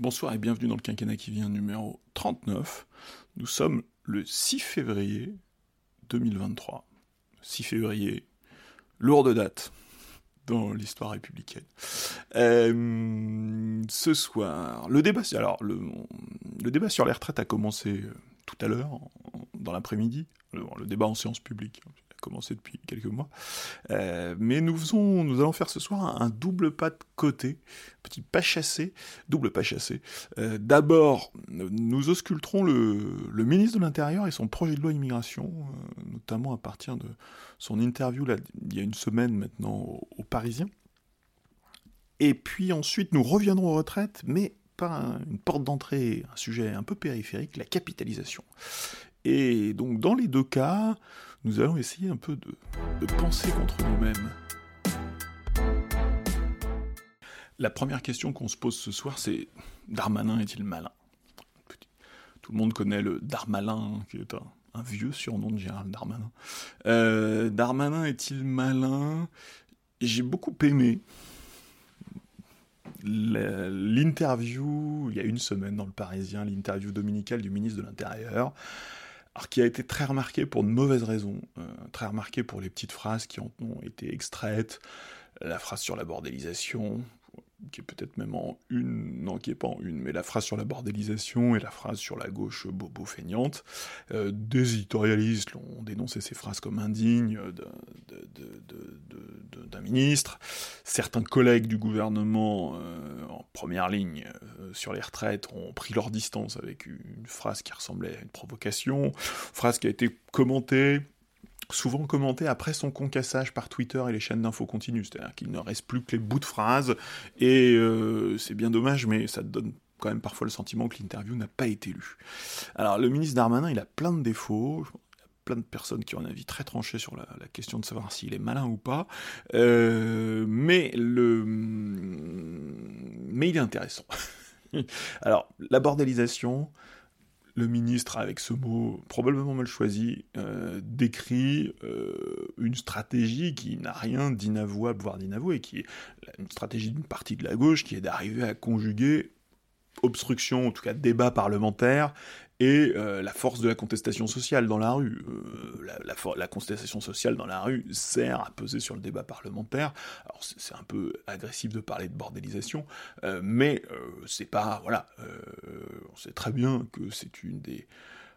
Bonsoir et bienvenue dans le quinquennat qui vient numéro 39. Nous sommes le 6 février 2023. 6 février, lourde date dans l'histoire républicaine. Euh, ce soir, le débat, le, débat sur les retraites a commencé euh, tout à l'heure, dans l'après-midi, le, débat en séance publique commencé depuis quelques mois. Euh, mais nous, faisons, nous allons faire ce soir un, double pas de côté, petit pas chassé, double pas chassé. Euh, d'abord, nous ausculterons le, ministre de l'Intérieur et son projet de loi immigration, euh, notamment à partir de son interview là, il y a une semaine maintenant aux au Parisien. Et puis ensuite, nous reviendrons aux retraites, mais par une porte d'entrée, un sujet un peu périphérique, la capitalisation. Et donc dans les deux cas, nous allons essayer un peu de, penser contre nous-mêmes. La première question qu'on se pose ce soir, c'est Darmanin est-il malin? Tout le monde connaît le Darmalin, qui est un, vieux surnom de Gérald Darmanin. Euh, Darmanin est-il malin? J'ai beaucoup aimé l'interview, il y a une semaine dans le Parisien, l'interview dominicale du ministre de l'Intérieur, alors qui a été très remarqué pour de mauvaises raisons, euh, très remarqué pour les petites phrases qui ont été extraites, la phrase sur la bordélisation, qui est peut-être même en une, non, qui est pas en une, mais la phrase sur la bordélisation et la phrase sur la gauche bobo feignante. Euh, des éditorialistes ont dénoncé ces phrases comme indignes d'un ministre. Certains collègues du gouvernement euh, première ligne euh, sur les retraites ont pris leur distance avec une phrase qui ressemblait à une provocation, phrase qui a été commentée souvent commenté après son concassage par Twitter et les chaînes d'infos continues, c'est-à-dire qu'il ne reste plus que les bouts de phrases, et euh, c'est bien dommage, mais ça donne quand même parfois le sentiment que l'interview n'a pas été lue. Alors le ministre Darmanin, il a plein de défauts, plein de personnes qui ont un avis très tranché sur la, question de savoir s'il est malin ou pas, euh, mais, il est intéressant. Alors, la bordélisation, le ministre, avec ce mot probablement mal choisi, euh, décrit euh, une stratégie qui n'a rien d'inavouable, voire d'inavoué, qui est une stratégie d'une partie de la gauche, qui est d'arriver à conjuguer obstruction, en tout cas débat parlementaire, et euh, la force de la contestation sociale dans la rue. Euh, la, contestation sociale dans la rue sert à peser sur le débat parlementaire. Alors c'est un peu agressif de parler de bordélisation, euh, mais c'est pas voilà, on sait très bien que c'est une des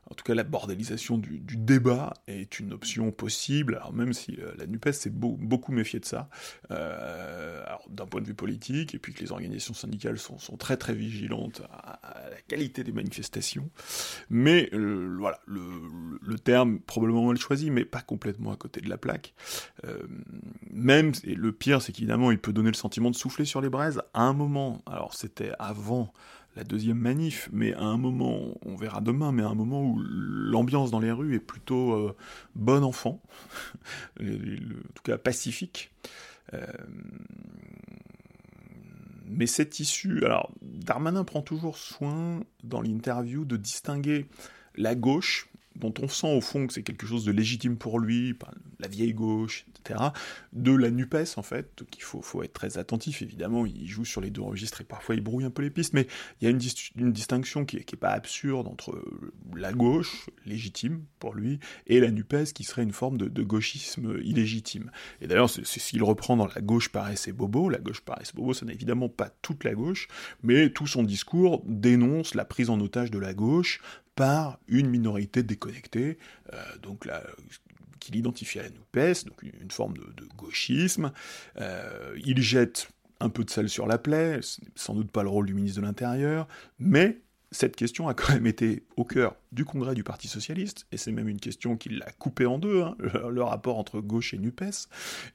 en tout cas, la bordélisation du, débat est une option possible, alors même si euh, la NUPES s'est beaucoup méfiée de ça, euh, d'un point de vue politique, et puis que les organisations syndicales sont, très très vigilantes à, la qualité des manifestations. Mais euh, voilà, le, terme probablement mal choisi, mais pas complètement à côté de la plaque. même, et le pire, c'est qu'évidemment, il peut donner le sentiment de souffler sur les braises à un moment. Alors c'était avant la deuxième manif, mais à un moment, on verra demain, mais à un moment où l'ambiance dans les rues est plutôt euh, bon enfant, en tout cas pacifique. Euh, mais cette issue, alors Darmanin prend toujours soin dans l'interview de distinguer la gauche, dont on sent au fond que c'est quelque chose de légitime pour lui, la vieille gauche, de la NUPES, en fait, donc il faut, être très attentif, évidemment, il joue sur les deux registres et parfois il brouille un peu les pistes, mais il y a une, distinction qui n'est pas absurde entre la gauche, légitime pour lui, et la NUPES, qui serait une forme de, gauchisme illégitime. Et d'ailleurs, c'est ce reprend dans La gauche paraissait bobo, la gauche paraissait bobo, ça n'est évidemment pas toute la gauche, mais tout son discours dénonce la prise en otage de la gauche par une minorité déconnectée, euh, donc la, qu'il identifie à la NUPES, donc une forme de, gauchisme. Euh, il jette un peu de sel sur la plaie, sans doute pas le rôle du ministre de l'Intérieur, mais cette question a quand même été au cœur du congrès du Parti Socialiste, et c'est même une question qui l'a coupé en deux, hein, le, rapport entre gauche et NUPES.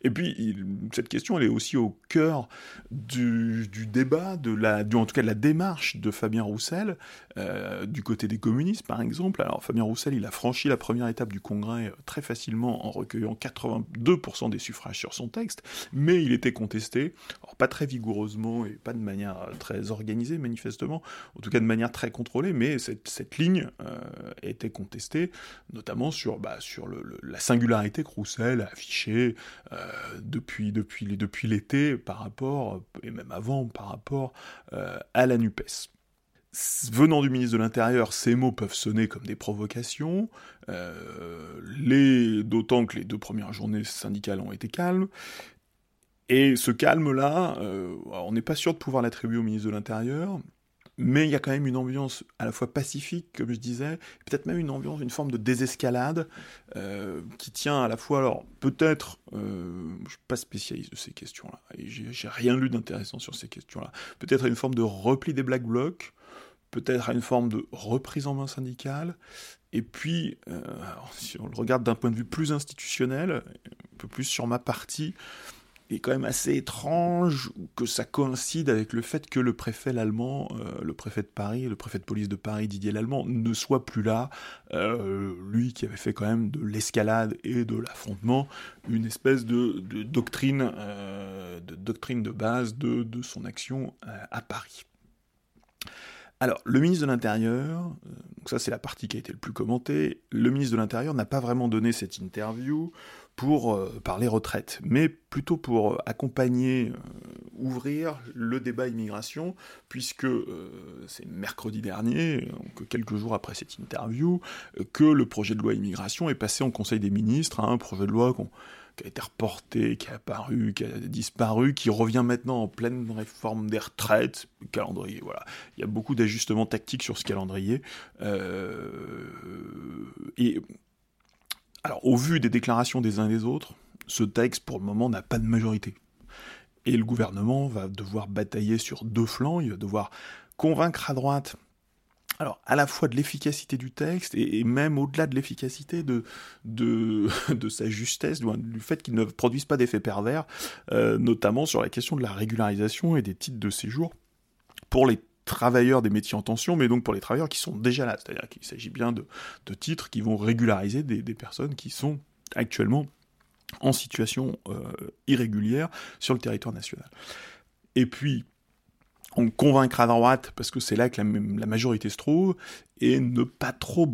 Et puis, cette question, elle est aussi au cœur du, débat, de la, du, en tout cas de la démarche de Fabien Roussel, euh, du côté des communistes, par exemple. Alors, Fabien Roussel, il a franchi la première étape du congrès euh, très facilement en recueillant 82% des suffrages sur son texte, mais il était contesté, alors pas très vigoureusement et pas de manière euh, très organisée, manifestement, en tout cas de manière très contrôlée, mais cette, cette ligne était contesté, notamment sur, bah, la singularité que Roussel a affichée euh, depuis, l'été par rapport, et même avant, par rapport euh, à la NUPES. venant du ministre de l'Intérieur, ces mots peuvent sonner comme des provocations, euh, d'autant que les deux premières journées syndicales ont été calmes. Et ce calme-là, euh, on n'est pas sûr de pouvoir l'attribuer au ministre de l'Intérieur, mais il y a quand même une ambiance à la fois pacifique, comme je disais, peut-être même une ambiance, une forme de désescalade, euh, qui tient à la fois, alors peut-être, euh, je ne suis pas spécialiste de ces questions-là, et j'ai rien lu d'intéressant sur ces questions-là, peut-être à une forme de repli des Black Blocs, peut-être à une forme de reprise en main syndicale, et puis, euh, si on le regarde d'un point de vue plus institutionnel, un peu plus sur ma partie, est quand même assez étrange que ça coïncide avec le fait que le préfet l'allemand, euh, le préfet de Paris, le préfet de police de Paris, Didier Lallemand, ne soit plus là. Euh, lui qui avait fait quand même de l'escalade et de l'affrontement une espèce de, doctrine, euh, de doctrine de base de, de son action à Paris. Alors, le ministre de l'Intérieur, donc ça c'est la partie qui a été le plus commentée, le ministre de l'Intérieur n'a pas vraiment donné cette interview pour euh, parler retraite, mais plutôt pour euh, accompagner, euh, ouvrir le débat immigration, puisque c'est mercredi dernier, donc quelques jours après cette interview, que le projet de loi immigration est passé en Conseil des ministres, un projet de loi qui a été reporté, qui a apparu, qui a disparu, qui revient maintenant en pleine réforme des retraites, calendrier, voilà. Il y a beaucoup d'ajustements tactiques sur ce calendrier. et alors, au vu des déclarations des uns et des autres, ce texte, pour le moment, n'a pas de majorité. Et le gouvernement va devoir batailler sur deux flancs, il va devoir convaincre à droite, alors à la fois de l'efficacité du texte, et, même au-delà de l'efficacité de, de, sa justesse, du, fait qu'il ne produise pas d'effets pervers, euh, notamment sur la question de la régularisation et des titres de séjour pour les travailleurs des métiers en tension, mais donc pour les travailleurs qui sont déjà là. C'est-à-dire qu'il s'agit bien de, titres qui vont régulariser des, personnes qui sont actuellement en situation euh, irrégulière sur le territoire national. Et puis, on convaincra à droite, parce que c'est là que la, majorité se trouve, et ne pas trop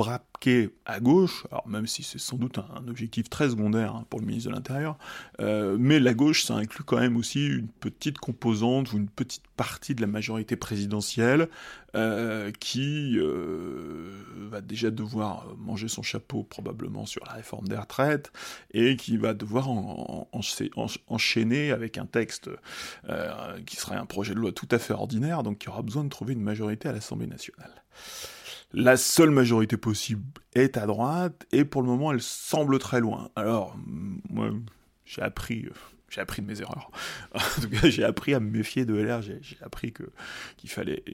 à gauche, alors même si c'est sans doute un, objectif très secondaire hein, pour le ministre de l'Intérieur, euh, mais la gauche, ça inclut quand même aussi une petite composante ou une petite partie de la majorité présidentielle euh, qui euh, va déjà devoir manger son chapeau probablement sur la réforme des retraites et qui va devoir enchaîner avec un texte qui serait un projet de loi tout à fait ordinaire, donc qui aura besoin de trouver une majorité à l'Assemblée nationale. La seule majorité possible est à droite, et pour le moment, elle semble très loin. Alors, moi, j'ai appris, euh, j'ai appris de mes erreurs. en tout cas, j'ai appris à me méfier de LR. J'ai appris que qu'il fallait,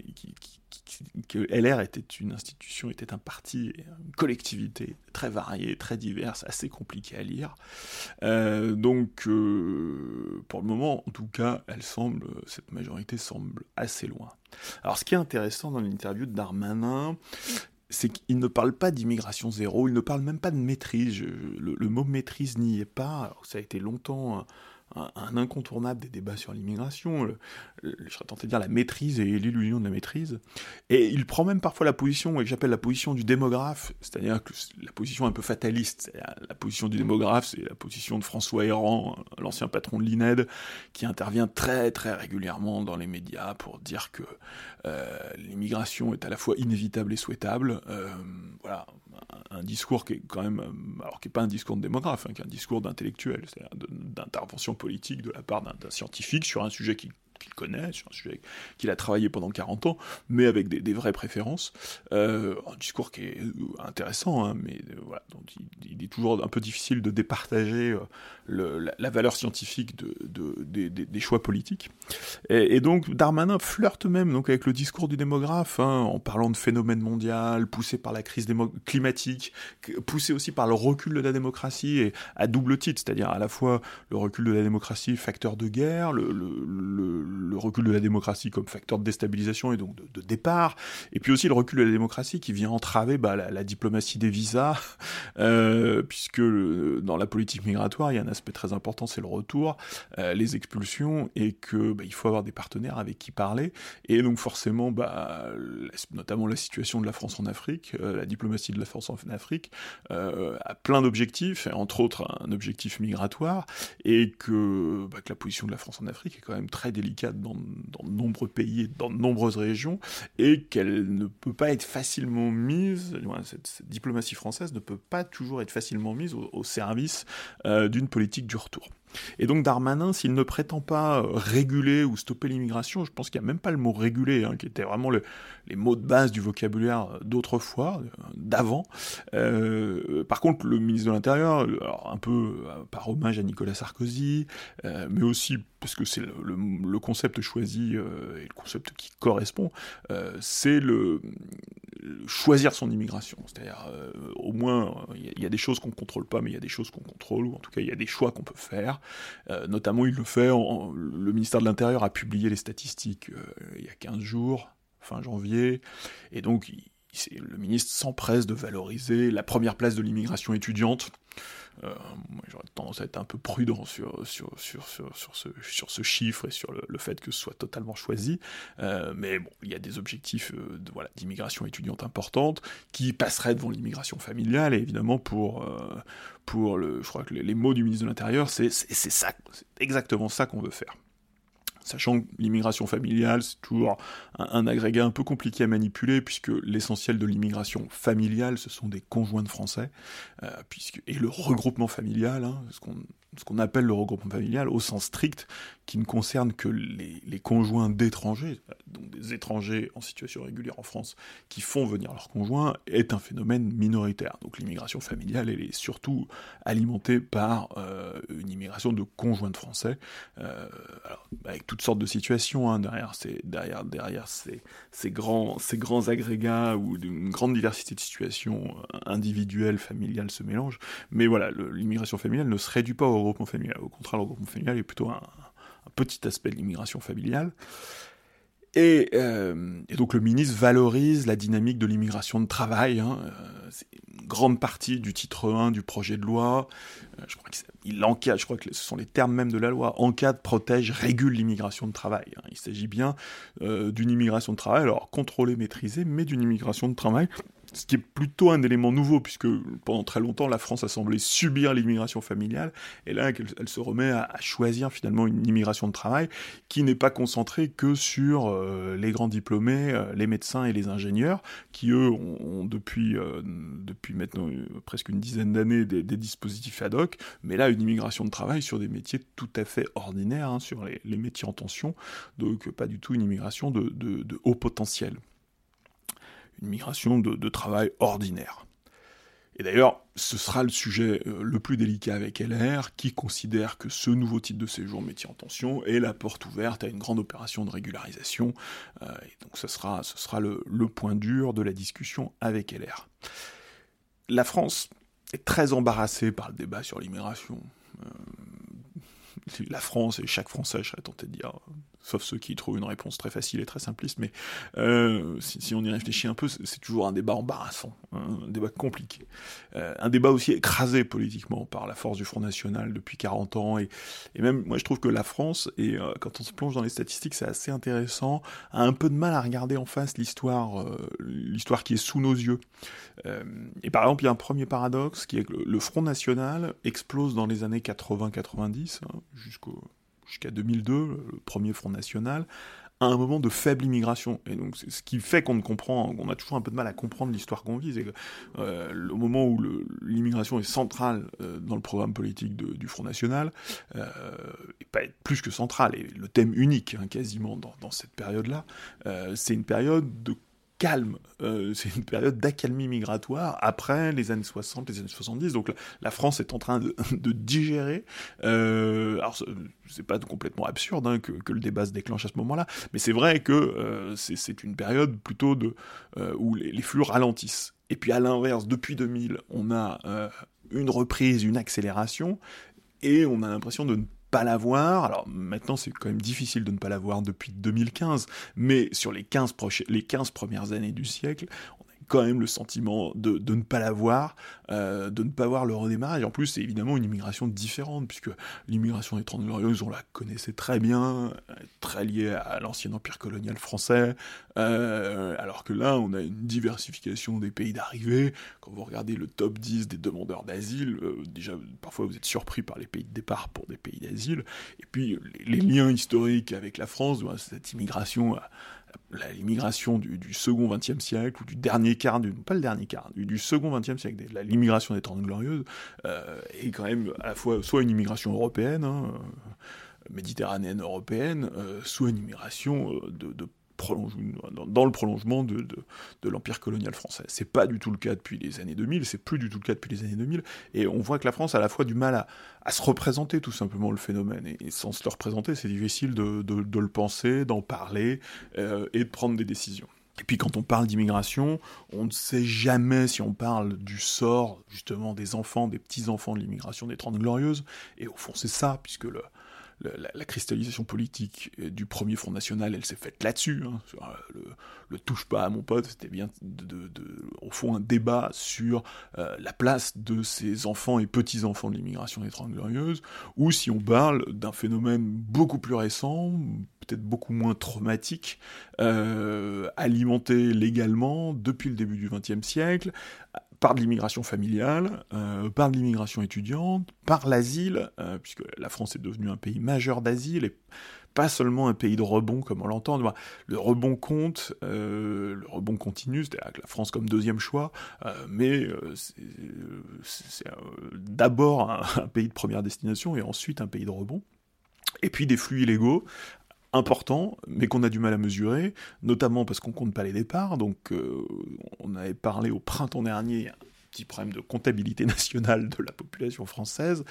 que LR était une institution, était un parti, une collectivité très variée, très diverse, assez compliquée à lire. Euh, donc, euh, pour le moment, en tout cas, elle semble, cette majorité semble assez loin. Alors, ce qui est intéressant dans l'interview de Darmanin, c'est qu'il ne parle pas d'immigration zéro, il ne parle même pas de maîtrise. le, mot maîtrise n'y est pas. ça a été longtemps un, incontournable des débats sur l'immigration, je serais tenté de dire la maîtrise et l'illusion de la maîtrise. Et il prend même parfois la position que j'appelle la position du démographe, c'est-à-dire que la position un peu fataliste. La position du démographe, c'est la position de François Héran, l'ancien patron de l'INED, qui intervient très très régulièrement dans les médias pour dire que euh, l'immigration est à la fois inévitable et souhaitable. Euh, voilà, un, discours qui est quand même, alors qui n'est pas un discours de démographe, hein, qui est un discours d'intellectuel, c'est-à-dire d'intervention politique de la part d'un scientifique sur un sujet qui qu'il connaît, sur un sujet qu'il a travaillé pendant 40 ans, mais avec des, vraies préférences. Euh, un discours qui est intéressant, hein, mais euh, voilà, donc il, est toujours un peu difficile de départager euh, la, valeur scientifique de, de, des choix politiques. Et, donc Darmanin flirte même donc avec le discours du démographe, hein, en parlant de phénomène mondial, poussé par la crise climatique, poussé aussi par le recul de la démocratie, et à double titre, c'est-à-dire à la fois le recul de la démocratie, facteur de guerre, le recul de la démocratie comme facteur de déstabilisation et donc de, départ, et puis aussi le recul de la démocratie qui vient entraver bah, la, diplomatie des visas, euh, puisque dans la politique migratoire, il y a un aspect très important, c'est le retour, euh, les expulsions, et que bah, il faut avoir des partenaires avec qui parler, et donc forcément, bah, notamment la situation de la France en Afrique, euh, la diplomatie de la France en Afrique, a plein d'objectifs, entre autres un objectif migratoire, et que, que la position de la France en Afrique est quand même très délicate dans, de nombreux pays, dans de nombreuses régions, et qu'elle ne peut pas être facilement mise, cette, diplomatie française ne peut pas toujours être facilement mise au, service euh, d'une politique du retour. Et donc Darmanin, s'il ne prétend pas euh, réguler ou stopper l'immigration, je pense qu'il n'y a même pas le mot réguler, hein, qui était vraiment les mots de base du vocabulaire euh, d'autrefois, euh, d'avant. par contre, le ministre de l'Intérieur, un peu par hommage à Nicolas Sarkozy, mais aussi parce que c'est le, concept choisi et le concept qui correspond, c'est le, choisir son immigration. C'est-à-dire, au moins, il y, a des choses qu'on ne contrôle pas, mais il y a des choses qu'on contrôle, ou en tout cas, il y a des choix qu'on peut faire. Euh, notamment, il le fait, le ministère de l'Intérieur a publié les statistiques euh, il y a 15 jours, fin janvier, et donc le ministre s'empresse de valoriser la première place de l'immigration étudiante, euh, j'aurais tendance à être un peu prudent sur, sur, sur, sur, ce, sur ce chiffre et sur le, fait que ce soit totalement choisi. Euh, mais bon, il y a des objectifs euh, voilà, d'immigration étudiante importante qui passeraient devant l'immigration familiale, et évidemment pour, pour le, je crois que les, mots du ministre de l'Intérieur, c'est, ça, c'est exactement ça qu'on veut faire sachant que l'immigration familiale, c'est toujours un, agrégat un peu compliqué à manipuler, puisque l'essentiel de l'immigration familiale, ce sont des conjoints de Français, euh, puisque, et le regroupement familial, hein, ce qu'on ce qu'on appelle le regroupement familial au sens strict, qui ne concerne que les, conjoints d'étrangers, donc des étrangers en situation régulière en France, qui font venir leurs conjoints, est un phénomène minoritaire. Donc l'immigration familiale, elle est surtout alimentée par euh, une immigration de conjoints de Français, euh, avec toutes sortes de situations hein, derrière, ces, derrière, derrière ces, ces, grands, ces grands agrégats où une grande diversité de situations individuelles, familiales se mélangent. Mais voilà, l'immigration familiale ne se réduit pas au regroupement familial. Au contraire, le regroupement familial est plutôt un, petit aspect de l'immigration familiale. Euh, et, donc le ministre valorise la dynamique de l'immigration de travail. Hein. Euh, c'est une grande partie du titre 1 du projet de loi. Euh, je crois qu'il encadre, je crois que ce sont les termes même de la loi, encadre, protège, régule l'immigration de travail. Hein. Il s'agit bien d'une immigration de travail, alors contrôlée, maîtrisée, mais d'une immigration de travail ce qui est plutôt un élément nouveau, puisque pendant très longtemps, la France a semblé subir l'immigration familiale, et là, elle, se remet à, choisir finalement une immigration de travail qui n'est pas concentrée que sur euh, les grands diplômés, euh, les médecins et les ingénieurs, qui eux ont, depuis, euh, depuis maintenant presque une dizaine d'années des, dispositifs ad hoc, mais là, une immigration de travail sur des métiers tout à fait ordinaires, hein, sur les, métiers en tension, donc pas du tout une immigration de haut potentiel migration de, travail ordinaire. Et d'ailleurs, ce sera le sujet euh, le plus délicat avec LR, qui considère que ce nouveau type de séjour métier en tension est la porte ouverte à une grande opération de régularisation. Euh, et donc ce sera, ce sera le, point dur de la discussion avec LR. La France est très embarrassée par le débat sur l'immigration. Euh, la France et chaque Français, je serais tenté de dire, sauf ceux qui trouvent une réponse très facile et très simpliste, mais euh, si, on y réfléchit un peu, c'est toujours un débat embarrassant, hein, un débat compliqué, euh, un débat aussi écrasé politiquement par la force du Front National depuis 40 ans, et, même moi je trouve que la France, et euh, quand on se plonge dans les statistiques, c'est assez intéressant, a un peu de mal à regarder en face l'histoire, l'histoire qui est sous nos yeux. et par exemple, il y a un premier paradoxe qui est que le Front National explose dans les années 80-90, hein, jusqu'au jusqu'à 2002, le premier Front National, à un moment de faible immigration. Et donc, c'est ce qui fait qu'on ne comprend, on a toujours un peu de mal à comprendre l'histoire qu'on vit. C'est euh, le moment où l'immigration est centrale euh, dans le programme politique du Front National, euh, et pas plus que centrale, et le thème unique, hein, quasiment, dans, dans cette période-là, euh, c'est une période de calme. Euh, c'est une période d'accalmie migratoire après les années 60, les années 70. Donc la, France est en train de, digérer. Euh, alors c'est pas complètement absurde hein, que, le débat se déclenche à ce moment-là, mais c'est vrai que euh, c'est une période plutôt de où les, les, flux ralentissent. Et puis à l'inverse, depuis 2000, on a une reprise, une accélération, et on a l'impression de ne pas l'avoir. Alors maintenant, c'est quand même difficile de ne pas l'avoir depuis 2015, mais sur les 15, les 15 premières années du siècle, quand même le sentiment de, de ne pas l'avoir, euh, de ne pas voir le redémarrage. En plus, c'est évidemment une immigration différente, puisque l'immigration des Trente Glorieuses, on la connaissait très bien, très liée à l'ancien empire colonial français, euh, alors que là, on a une diversification des pays d'arrivée. Quand vous regardez le top 10 des demandeurs d'asile, euh, déjà, parfois vous êtes surpris par les pays de départ pour des pays d'asile, et puis les, liens historiques avec la France, cette immigration l'immigration du, second XXe siècle, ou du dernier quart, du, pas le dernier quart, du, second XXe siècle, l'immigration des Trente Glorieuses, euh, est quand même à la fois soit une immigration européenne, hein, euh, méditerranéenne européenne, euh, soit une immigration de dans le prolongement de, l'empire colonial français. C'est pas du tout le cas depuis les années 2000, c'est plus du tout le cas depuis les années 2000, et on voit que la France a à la fois du mal à, se représenter tout simplement le phénomène, et, sans se le représenter, c'est difficile de, de, le penser, d'en parler, euh, et de prendre des décisions. Et puis quand on parle d'immigration, on ne sait jamais si on parle du sort justement des enfants, des petits-enfants de l'immigration des Trente Glorieuses, et au fond c'est ça, puisque le, la, cristallisation politique du premier Front National, elle s'est faite là-dessus. Hein, euh, le, touche pas à mon pote, c'était bien, au fond, un débat sur euh, la place de ces enfants et petits-enfants de l'immigration des Trente Glorieuses, ou si on parle d'un phénomène beaucoup plus récent, peut-être beaucoup moins traumatique, euh, alimenté légalement depuis le début du XXe siècle, par de l'immigration familiale, euh, par de l'immigration étudiante, par l'asile, euh, puisque la France est devenue un pays majeur d'asile et pas seulement un pays de rebond comme on l'entend. Le rebond compte, euh, le rebond continue, c'est-à-dire que la France comme deuxième choix, mais c'est d'abord un, pays de première destination et ensuite un pays de rebond et puis des flux illégaux important, mais qu'on a du mal à mesurer, notamment parce qu'on compte pas les départs. Donc, euh, on avait parlé au printemps dernier petit problème de comptabilité nationale de la population française.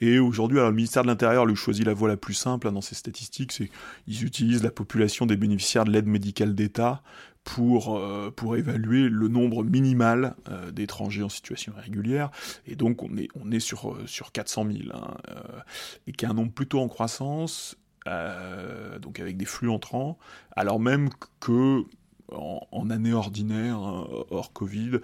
Et aujourd'hui, le ministère de l'Intérieur lui choisit la voie la plus simple hein, dans ses statistiques, c'est qu'ils utilisent la population des bénéficiaires de l'aide médicale d'État pour, euh, pour évaluer le nombre minimal euh, d'étrangers en situation irrégulière. Et donc, on est, on est sur, sur 400 000, hein, et qui est un nombre plutôt en croissance euh, donc avec des flux entrants, alors même que en, année ordinaire, hein, hors Covid,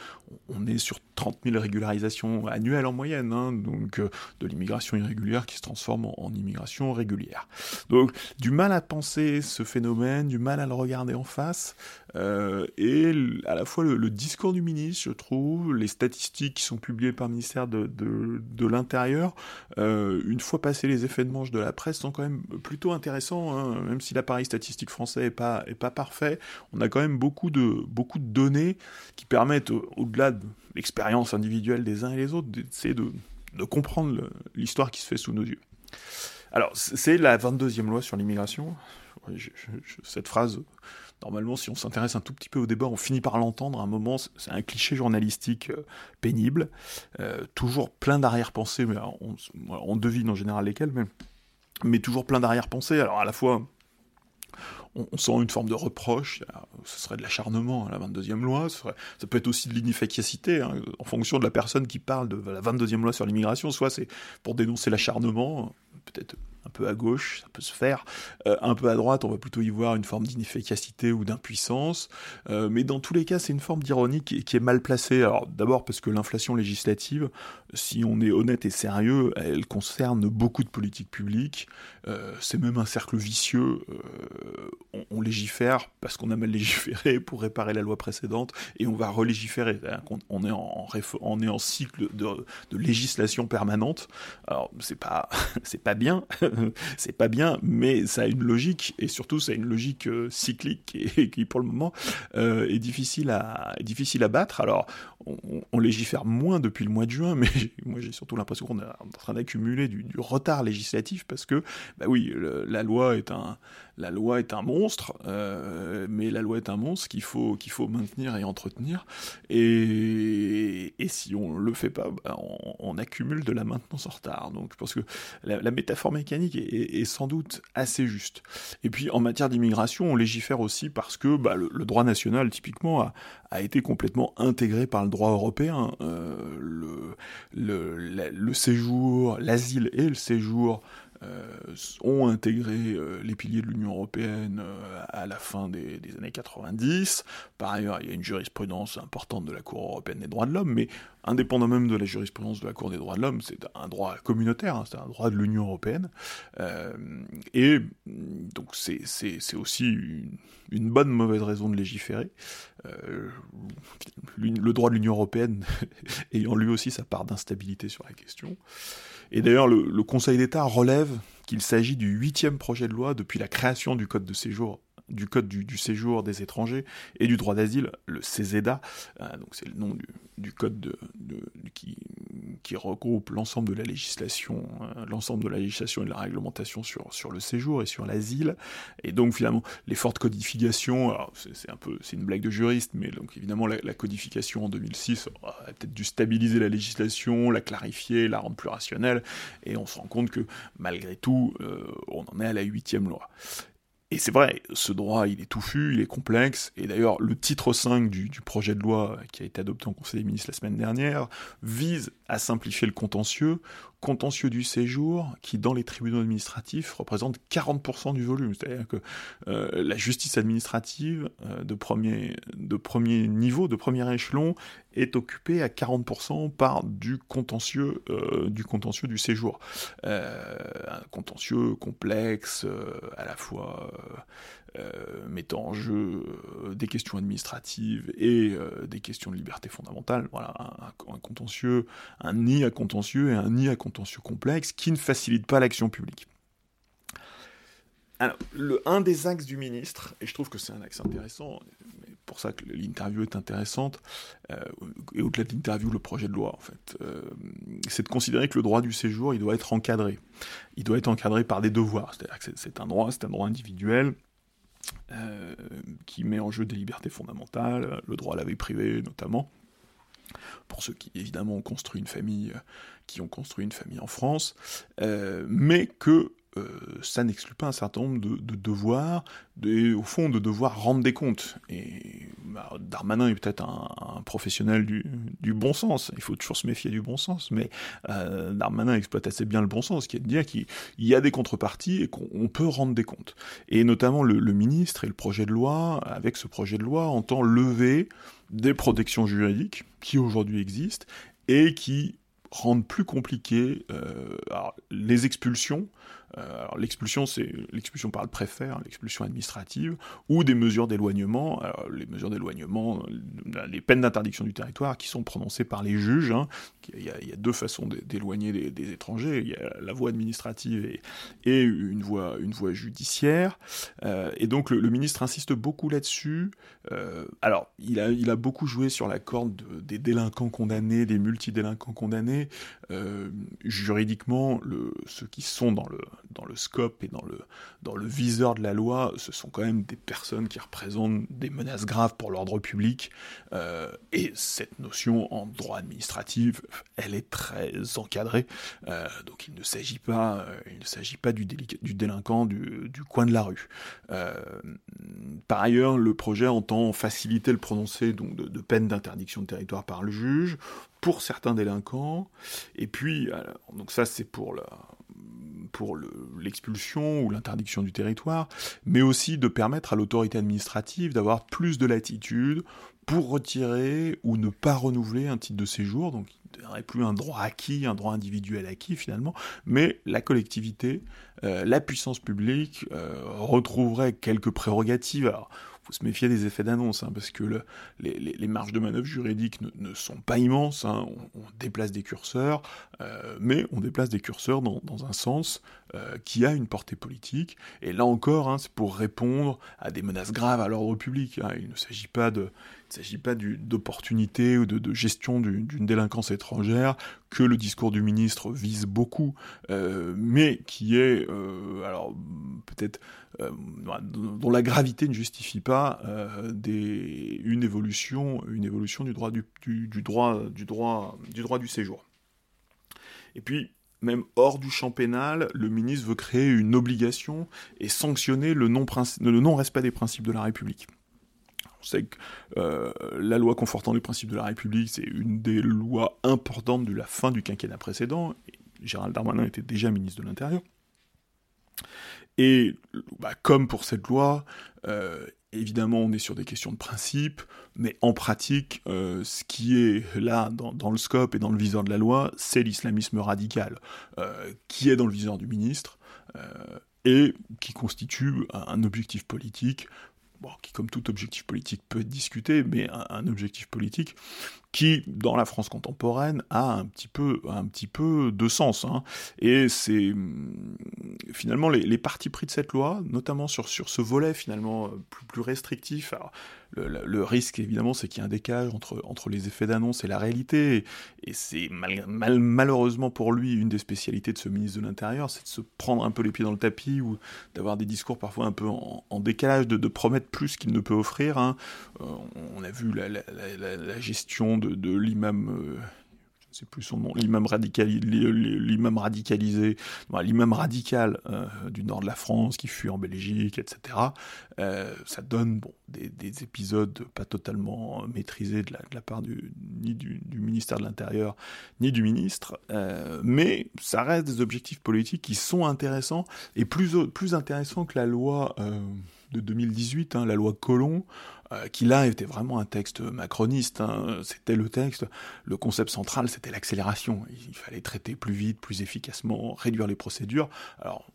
on est sur 30 000 régularisations annuelles en moyenne, hein, donc euh, de l'immigration irrégulière qui se transforme en, immigration régulière. Donc du mal à penser ce phénomène, du mal à le regarder en face, euh, et à la fois le, discours du ministre, je trouve, les statistiques qui sont publiées par le ministère de, l'Intérieur, euh, une fois passés les effets de manche de la presse, sont quand même plutôt intéressants, hein, même si l'appareil statistique français est pas, est pas parfait, on a quand même beaucoup de, beaucoup de données qui permettent, au-delà de l'expérience individuelle des uns et les autres, d'essayer de, de comprendre l'histoire qui se fait sous nos yeux. Alors, c'est la 22e loi sur l'immigration. Cette phrase, normalement, si on s'intéresse un tout petit peu au débat, on finit par l'entendre. À un moment, c'est un cliché journalistique euh, pénible, euh, toujours plein d'arrière-pensées, mais on, on, devine en général lesquelles, mais toujours plein d'arrière-pensées. Alors, à la fois, on, sent une forme de reproche, ce serait de l'acharnement, à la 22e loi, ça peut être aussi de l'inefficacité, hein, en fonction de la personne qui parle de la 22e loi sur l'immigration, soit c'est pour dénoncer l'acharnement, peut-être un peu à gauche, ça peut se faire, euh, un peu à droite, on va plutôt y voir une forme d'inefficacité ou d'impuissance, euh, mais dans tous les cas, c'est une forme d'ironie qui, est mal placée. Alors d'abord parce que l'inflation législative, si on est honnête et sérieux, elle concerne beaucoup de politiques publiques, euh, c'est même un cercle vicieux, on, légifère parce qu'on a mal légiféré pour réparer la loi précédente, et on va relégiférer, on est en, cycle de, législation permanente, alors c'est c'est pas bien, c'est pas bien, mais ça a une logique, et surtout ça a une logique euh, cyclique et, qui pour le moment euh, est difficile à, difficile à battre. Alors on, légifère moins depuis le mois de juin, mais moi j'ai surtout l'impression qu'on est en train d'accumuler du, retard législatif parce que, bah oui, la loi est un, la loi est un monstre, euh, mais la loi est un monstre qu'il faut, faut maintenir et entretenir. Et, et si on le fait pas, bah, on, accumule de la maintenance en retard. Donc je pense que la, métaphore mécanique est, sans doute assez juste. Et puis en matière d'immigration, on légifère aussi parce que bah, le, droit national, typiquement, a, été complètement intégré par le droit européen. Euh, le séjour, l'asile et le séjour ont intégré les piliers de l'Union européenne à la fin des, années 90. Par ailleurs, il y a une jurisprudence importante de la Cour européenne des droits de l'homme, mais indépendant même de la jurisprudence de la Cour des droits de l'homme, c'est un droit communautaire, hein, c'est un droit de l'Union européenne. Euh, et donc c'est aussi une, bonne mauvaise raison de légiférer. Euh, le droit de l'Union européenne ayant lui aussi sa part d'instabilité sur la question. Et d'ailleurs, le, Conseil d'État relève qu'il s'agit du huitième projet de loi depuis la création du Code de séjour du Code du, séjour des étrangers et du droit d'asile, le CESEDA, euh, donc c'est le nom du, code de, qui, regroupe l'ensemble de la législation, euh, l'ensemble de la législation et de la réglementation sur, le séjour et sur l'asile. Et donc finalement, les fortes codifications, c'est un peu, c'est une blague de juriste, mais donc évidemment la, codification en 2006 a peut-être dû stabiliser la législation, la clarifier, la rendre plus rationnelle, et on se rend compte que malgré tout, euh, on en est à la huitième loi. Et c'est vrai, ce droit, il est touffu, il est complexe, et d'ailleurs, le titre 5 du, du, projet de loi qui a été adopté en Conseil des ministres la semaine dernière vise à simplifier le contentieux contentieux du séjour qui, dans les tribunaux administratifs, représente 40% du volume. C'est-à-dire que euh, la justice administrative euh, de, premier, de premier niveau, de premier échelon, est occupée à 40% par du contentieux, euh, du contentieux du séjour. un contentieux complexe, à la fois mettant en jeu des questions administratives et des questions de liberté fondamentale. Voilà, un, contentieux, un nid à contentieux et un nid à contentieux complexe qui ne facilite pas l'action publique. Un des axes du ministre, et je trouve que c'est un axe intéressant, pour ça que l'interview est intéressante, et au-delà de l'interview, le projet de loi, en fait, c'est de considérer que le droit du séjour, il doit être encadré. Il doit être encadré par des devoirs, c'est-à-dire que c'est un droit, c'est un droit individuel, euh, qui met en jeu des libertés fondamentales, le droit à la vie privée notamment, pour ceux qui évidemment ont construit une famille, euh, qui ont construit une famille en France, euh, mais que euh, ça n'exclut pas un certain nombre de, devoirs, au fond de devoir rendre des comptes. Et bah, Darmanin est peut-être un, professionnel du, bon sens, il faut toujours se méfier du bon sens, mais Darmanin exploite assez bien le bon sens, qui est de dire qu'il y a des contreparties et qu'on peut rendre des comptes. Et notamment le, ministre et le projet de loi, avec ce projet de loi, entend lever des protections juridiques qui aujourd'hui existent et qui rendent plus compliqué euh, les expulsions euh, l'expulsion, c'est l'expulsion par le préfet, hein, l'expulsion administrative, ou des mesures d'éloignement. Les mesures d'éloignement, euh, les peines d'interdiction du territoire qui sont prononcées par les juges. Hein. Il, y a, deux façons d'éloigner des, étrangers. Il y a la voie administrative et, une, voie, judiciaire. Euh, et donc le, ministre insiste beaucoup là-dessus. alors, il a, beaucoup joué sur la corde des délinquants condamnés, des multidélinquants condamnés. juridiquement, ceux qui sont dans le dans le scope et dans le, dans le viseur de la loi, ce sont quand même des personnes qui représentent des menaces graves pour l'ordre public. Euh, et cette notion en droit administratif, elle est très encadrée. Euh, donc il ne s'agit pas, euh, il ne s'agit pas du, délinquant du, du, coin de la rue. par ailleurs, le projet entend faciliter le prononcé donc, de, de peines d'interdiction de territoire par le juge pour certains délinquants. Et puis, donc ça c'est pour la pour l'expulsion ou l'interdiction du territoire, mais aussi de permettre à l'autorité administrative d'avoir plus de latitude pour retirer ou ne pas renouveler un titre de séjour, donc il n'y plus un droit acquis, un droit individuel acquis finalement, mais la collectivité, euh, la puissance publique euh, retrouverait quelques prérogatives. Faut se méfier des effets d'annonce, hein, parce que les, marges de manœuvre juridiques ne, sont pas immenses. Hein. on, déplace des curseurs, euh, mais on déplace des curseurs dans, un sens euh, qui a une portée politique. Et là encore, hein, c'est pour répondre à des menaces graves à l'ordre public. Il ne s'agit pas de il ne s'agit pas d'opportunité ou de, gestion d'une délinquance étrangère que le discours du ministre vise beaucoup, euh, mais qui est, alors peut-être euh, dont la gravité ne justifie pas euh, des, une évolution, une évolution du droit du, droit, du droit, du droit du séjour. Et puis, même hors du champ pénal, le ministre veut créer une obligation et sanctionner le non-respect des principes de la République. Que euh, la loi confortant les principes de la République, c'est une des lois importantes de la fin du quinquennat précédent. Gérald Darmanin était déjà ministre de l'Intérieur. Et bah, comme pour cette loi, euh, évidemment, on est sur des questions de principe, mais en pratique, euh, ce qui est là dans, le scope et dans le viseur de la loi, c'est l'islamisme radical, euh, qui est dans le viseur du ministre et qui constitue un objectif politique qui comme tout objectif politique peut être discuté, mais un, objectif politique qui, dans la France contemporaine, a un petit peu, un petit peu de sens. Hein. Et c'est hum, finalement les, partis pris de cette loi, notamment sur, sur ce volet finalement plus, restrictif. Le, risque, évidemment, c'est qu'il y a un décalage entre, les effets d'annonce et la réalité. Et, c'est mal, malheureusement pour lui une des spécialités de ce ministre de l'Intérieur, c'est de se prendre un peu les pieds dans le tapis ou d'avoir des discours parfois un peu en, décalage, de, promettre plus qu'il ne peut offrir. Hein. Euh, on a vu la, gestion de, de l'imam. Euh, c'est plus son nom, l'imam radicalisé, l'imam radical euh, du nord de la France qui fuit en Belgique, etc. Euh, ça donne bon, des, épisodes pas totalement maîtrisés de la, part du, ni du, ministère de l'Intérieur ni du ministre, euh, mais ça reste des objectifs politiques qui sont intéressants et plus, plus intéressants que la loi de 2018, hein, la loi Colomb, euh, qui là était vraiment un texte macroniste. Hein. C'était le texte, le concept central, c'était l'accélération. Il fallait traiter plus vite, plus efficacement, réduire les procédures. Alors,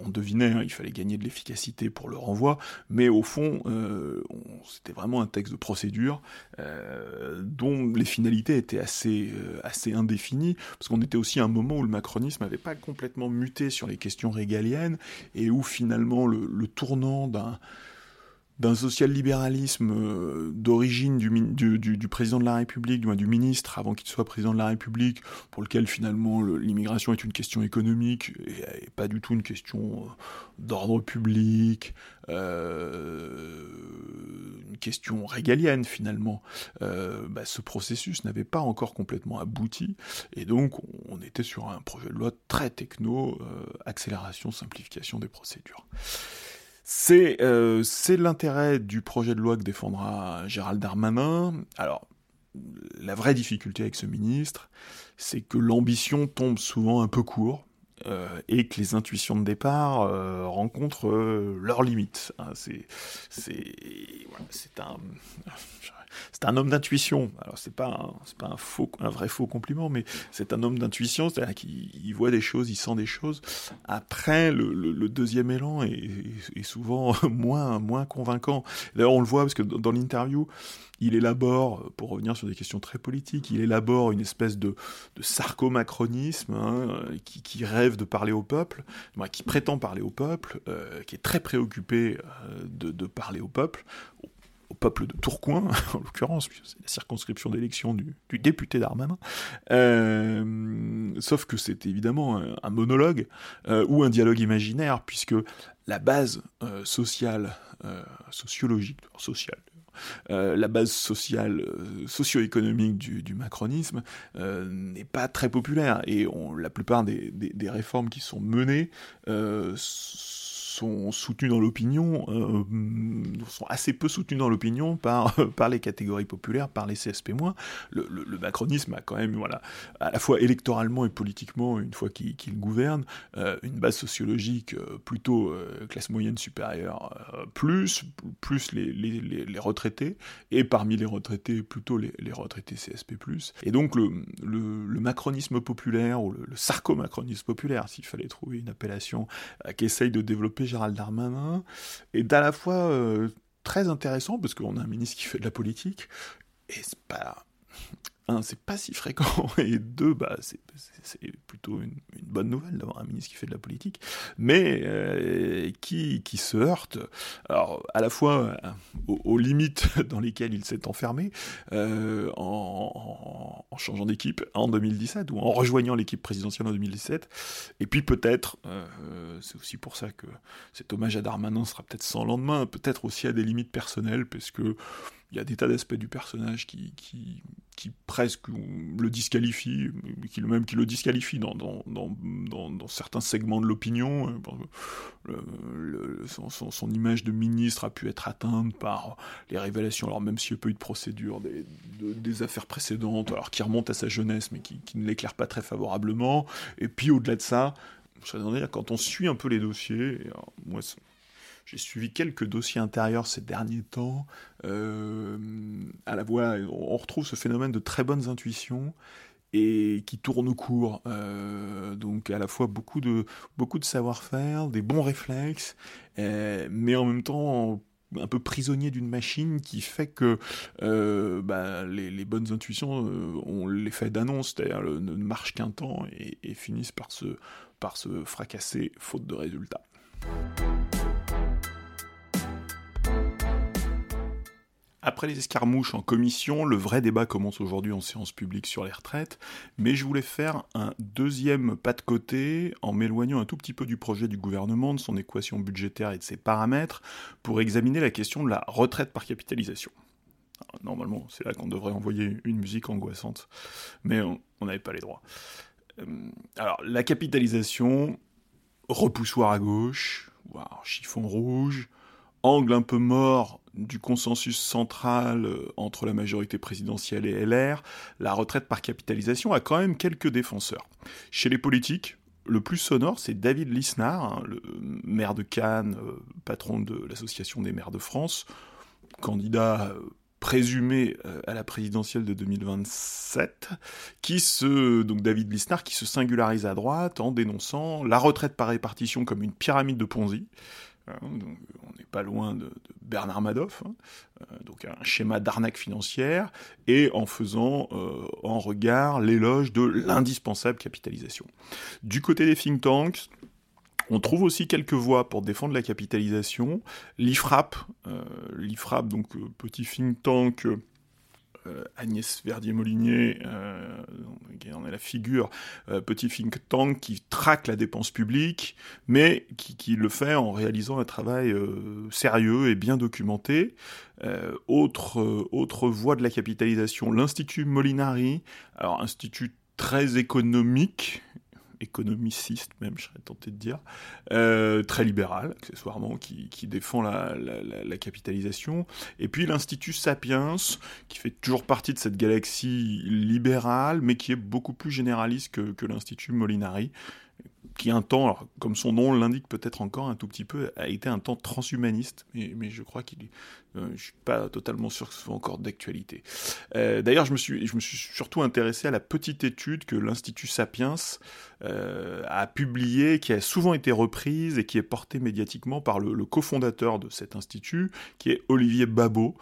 on devinait, hein, il fallait gagner de l'efficacité pour le renvoi, mais au fond, euh, c'était vraiment un texte de procédure euh, dont les finalités étaient assez, assez indéfinies, parce qu'on était aussi à un moment où le macronisme n'avait pas complètement muté sur les questions régaliennes, et où finalement le tournant d'un d'un social-libéralisme euh, d'origine du, président de la République, du, du ministre, avant qu'il soit président de la République, pour lequel finalement l'immigration est une question économique et, pas du tout une question euh, d'ordre public, euh, une question régalienne finalement. Bah, ce processus n'avait pas encore complètement abouti et donc on était sur un projet de loi très techno, accélération, simplification des procédures. Euh, c'est l'intérêt du projet de loi que défendra Gérald Darmanin. Alors, la vraie difficulté avec ce ministre, c'est que l'ambition tombe souvent un peu court. Euh, et que les intuitions de départ euh, rencontrent leurs limites. Hein. c'est un c'est un homme d'intuition. Alors c'est pas pas un faux un vrai faux compliment, mais c'est un homme d'intuition, c'est-à-dire qu'il voit des choses, il sent des choses. Après le, deuxième élan est, souvent moins moins convaincant. D'ailleurs on le voit parce que dans l'interview il élabore, pour revenir sur des questions très politiques, il élabore une espèce de, de sarcomacronisme hein, qui, rêve de parler au peuple, qui prétend parler au peuple, euh, qui est très préoccupé euh, de, parler au peuple, au peuple de Tourcoing, en l'occurrence, c'est la circonscription d'élection du, député Darmanin. Euh, sauf que c'est évidemment un, monologue euh, ou un dialogue imaginaire, puisque la base euh, sociale, sociologique, sociale, la base sociale, socio-économique du, macronisme n'est pas très populaire et la plupart des, des, réformes qui sont menées sont soutenus dans l'opinion, euh, sont assez peu soutenus dans l'opinion par, par les catégories populaires, par les CSP-. Le, le, macronisme a quand même, voilà, à la fois électoralement et politiquement, une fois qu'il gouverne, euh, une base sociologique euh, plutôt classe moyenne supérieure, plus, plus les, les, retraités, et parmi les retraités, plutôt les, retraités CSP. Et donc le, le, macronisme populaire, ou le sarcomacronisme populaire, s'il fallait trouver une appellation, qu'essaye de développer Gérald Darmanin est à la fois euh, très intéressant parce qu'on a un ministre qui fait de la politique et c'est pas un, c'est pas si fréquent, et deux, bah, c'est, plutôt une, bonne nouvelle d'avoir un ministre qui fait de la politique, mais euh, qui, qui se heurte, alors à la fois euh, aux, limites dans lesquelles il s'est enfermé, euh, en, en, changeant d'équipe en 2017, ou en rejoignant l'équipe présidentielle en 2017, et puis peut-être, c'est aussi pour ça que cet hommage à Darmanin sera peut-être sans lendemain, peut-être aussi à des limites personnelles, parce que il y a des tas d'aspects du personnage qui, qui, qui presque le disqualifient, qui, même qui le disqualifient dans, dans, dans, dans certains segments de l'opinion. Son, son, image de ministre a pu être atteinte par les révélations, alors même s'il n'y a pas eu de procédure, des, des affaires précédentes, alors qui remontent à sa jeunesse, mais qui, qui ne l'éclairent pas très favorablement. Et puis au-delà de ça, quand on suit un peu les dossiers, moi, j'ai suivi quelques dossiers intérieurs ces derniers temps. Euh, à la voix, on retrouve ce phénomène de très bonnes intuitions et qui tournent court. Euh, donc à la fois beaucoup de, beaucoup de savoir-faire, des bons réflexes, euh, mais en même temps un peu prisonnier d'une machine qui fait que euh, bah, les, bonnes intuitions, ont l'effet d'annonce, c'est-à-dire ne marchent qu'un temps et, et, finissent par se, par se fracasser faute de résultats. Après les escarmouches en commission, le vrai débat commence aujourd'hui en séance publique sur les retraites, mais je voulais faire un deuxième pas de côté en m'éloignant un tout petit peu du projet du gouvernement, de son équation budgétaire et de ses paramètres, pour examiner la question de la retraite par capitalisation. Normalement, c'est là qu'on devrait envoyer une musique angoissante, mais on n'avait pas les droits. Euh, alors, la capitalisation, repoussoir à gauche, voire chiffon rouge, angle un peu mort du consensus central euh, entre la majorité présidentielle et LR, la retraite par capitalisation a quand même quelques défenseurs. Chez les politiques, le plus sonore, c'est David Lisnard, hein, le maire de Cannes, euh, patron de l'Association des maires de France, candidat euh, présumé à la présidentielle de 2027, qui se, donc David Lisnard, qui se singularise à droite en dénonçant la retraite par répartition comme une pyramide de Ponzi, Hein, on n'est pas loin de, Bernard Madoff, hein. euh, donc un schéma d'arnaque financière, et en faisant euh, en regard l'éloge de l'indispensable capitalisation. Du côté des think tanks, on trouve aussi quelques voix pour défendre la capitalisation. L'IFRAP, euh, l'IFRAP, donc petit think tank Agnès Verdier-Molinier, euh, qui en est la figure, euh, petit think tank qui traque la dépense publique, mais qui, le fait en réalisant un travail sérieux et bien documenté. autre, autre voie de la capitalisation, l'Institut Molinari, alors institut très économique, économiciste même, je serais tenté de dire, euh, très libéral, accessoirement, qui, défend la, capitalisation. Et puis l'Institut Sapiens, qui fait toujours partie de cette galaxie libérale, mais qui est beaucoup plus généraliste que, que l'Institut Molinari, qui un temps, comme son nom l'indique peut-être encore un tout petit peu, a été un temps transhumaniste, mais, je crois qu'il euh, je suis pas totalement sûr que ce soit encore d'actualité. Euh, d'ailleurs, je me suis, je me suis surtout intéressé à la petite étude que l'Institut Sapiens euh, a publiée, qui a souvent été reprise et qui est portée médiatiquement par le, le cofondateur de cet institut, qui est Olivier Babot,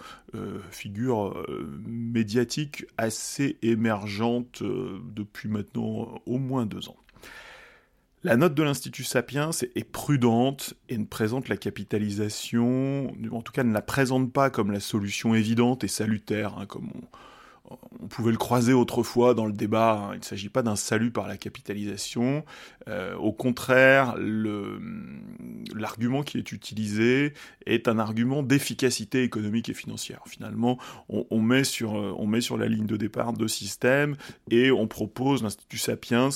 figure médiatique assez émergente depuis maintenant au moins deux ans. La note de l'Institut Sapiens est prudente et ne présente la capitalisation, en tout cas ne la présente pas comme la solution évidente et salutaire, hein, comme on, pouvait le croiser autrefois dans le débat. Hein. Il ne s'agit pas d'un salut par la capitalisation. Euh, au contraire, l'argument qui est utilisé est un argument d'efficacité économique et financière. Finalement, on, met sur, euh, on met sur la ligne de départ deux systèmes et on propose l'Institut Sapiens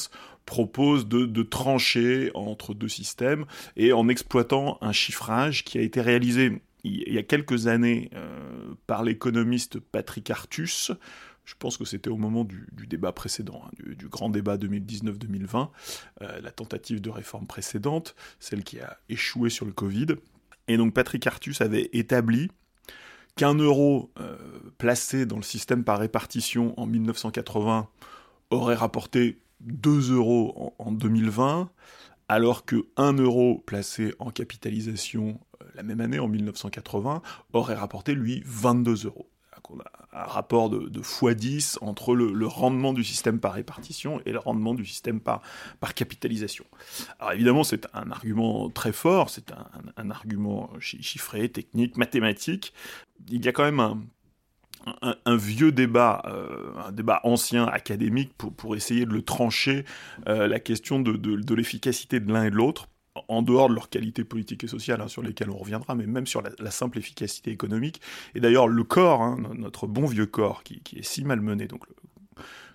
propose de, trancher entre deux systèmes et en exploitant un chiffrage qui a été réalisé il y a quelques années euh, par l'économiste Patrick Artus. Je pense que c'était au moment du, débat précédent, hein, du, grand débat 2019-2020, euh, la tentative de réforme précédente, celle qui a échoué sur le Covid. Et donc Patrick Artus avait établi qu'un euro euh, placé dans le système par répartition en 1980 aurait rapporté 2 euros en, 2020, alors que 1 euro placé en capitalisation euh, la même année, en 1980, aurait rapporté, lui, 22 euros. A un rapport de, x10 entre le, rendement du système par répartition et le rendement du système par, par capitalisation. Alors évidemment, c'est un argument très fort, c'est un, un, argument chiffré, technique, mathématique. Il y a quand même un, un, vieux débat, euh, un débat ancien, académique, pour, pour essayer de le trancher, euh, la question de, l'efficacité de l'un et de l'autre, en dehors de leur qualité politique et sociale, hein, sur lesquelles on reviendra, mais même sur la, simple efficacité économique. Et d'ailleurs, le corps, hein, notre bon vieux corps, qui, est si malmené, donc le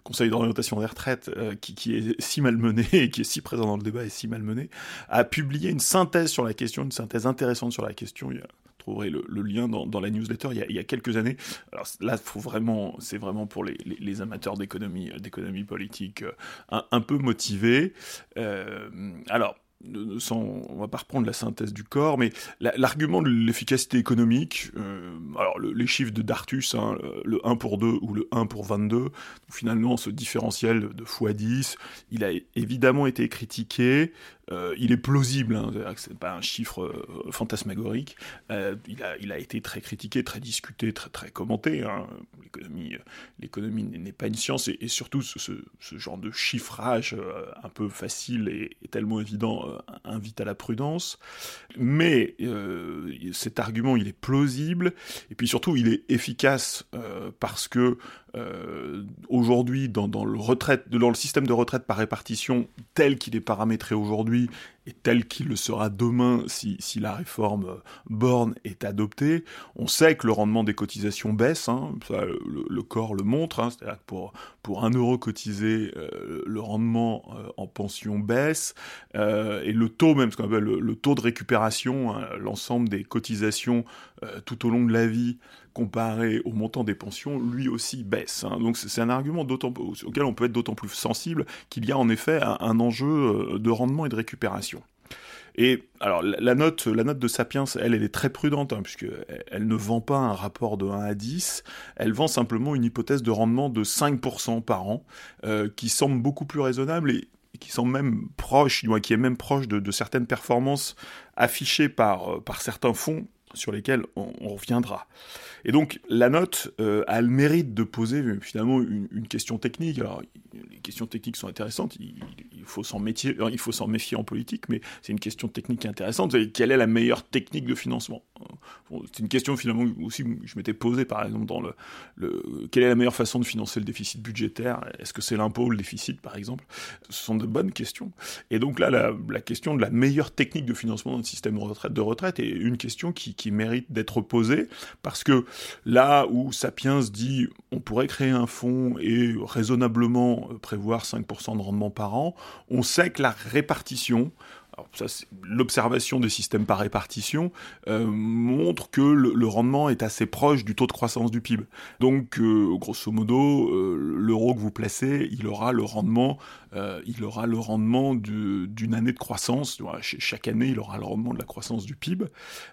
Conseil d'orientation des retraites, euh, qui, qui, est si malmené et qui est si présent dans le débat et si malmené, a publié une synthèse sur la question, une synthèse intéressante sur la question retrouverez le, lien dans, la newsletter il y, a, quelques années. Alors là, faut vraiment, c'est vraiment pour les, amateurs d'économie, d'économie politique un, un, peu motivés. alors, sans, on va pas reprendre la synthèse du corps, mais l'argument de l'efficacité économique, euh, alors les chiffres de Dartus, hein, le 1 pour 2 ou le 1 pour 22, finalement ce différentiel de x10, il a évidemment été critiqué, euh, il est plausible, hein, c'est pas un chiffre euh, fantasmagorique. Euh, il, a, été très critiqué, très discuté, très, très commenté. Hein. L'économie, l'économie n'est pas une science et, surtout ce, genre de chiffrage un peu facile et, tellement évident invite à la prudence. Mais cet argument, il est plausible et puis surtout, il est efficace parce que euh, aujourd'hui dans le système de retraite par répartition tel qu'il est paramétré aujourd'hui aujourd'hui et tel qu'il le sera demain si, si la réforme euh, Borne est adoptée, on sait que le rendement des cotisations baisse, hein, le, corps le montre, hein, c'est-à-dire que pour, pour 1 euro cotisé, euh, le rendement en pension baisse, et le taux même, ce qu'on appelle le, taux de récupération, hein, l'ensemble des cotisations tout au long de la vie, comparé au montant des pensions, lui aussi baisse. Donc c'est un argument auquel on peut être d'autant plus sensible qu'il y a en effet un, enjeu euh, de rendement et de récupération. Et alors la note, la note de Sapiens, elle, elle est très prudente, hein, puisqu'elle elle ne vend pas un rapport de 1 à 10, elle vend simplement une hypothèse de rendement de 5% par an, euh, qui semble beaucoup plus raisonnable et, qui même qui est même proche de, certaines performances affichées par, euh, par certains fonds sur lesquels on, reviendra. Et donc la note euh, a le mérite de poser euh, finalement une, question technique. Alors les questions techniques sont intéressantes, il, il faut s'en méfier en politique, mais c'est une question technique intéressante. Quelle est la meilleure technique de financement? C'est une question finalement aussi je m'étais posée par exemple dans le, le, quelle est la meilleure façon de financer le déficit budgétaire? Est-ce que c'est l'impôt ou le déficit par exemple? Ce sont de bonnes questions. Et donc là la, question de la meilleure technique de financement d'un système de retraite, est une question qui, qui mérite d'être posée parce que là où Sapiens dit on pourrait créer un fonds et raisonnablement prévoir 5% de rendement par an, on sait que la répartition, l'observation des systèmes par répartition euh, montre que le, rendement est assez proche du taux de croissance du PIB. Donc, euh, grosso modo, euh, l'euro que vous placez, il aura le rendement, il aura le rendement d'une année de croissance. Chaque année, il aura le rendement de la croissance du PIB,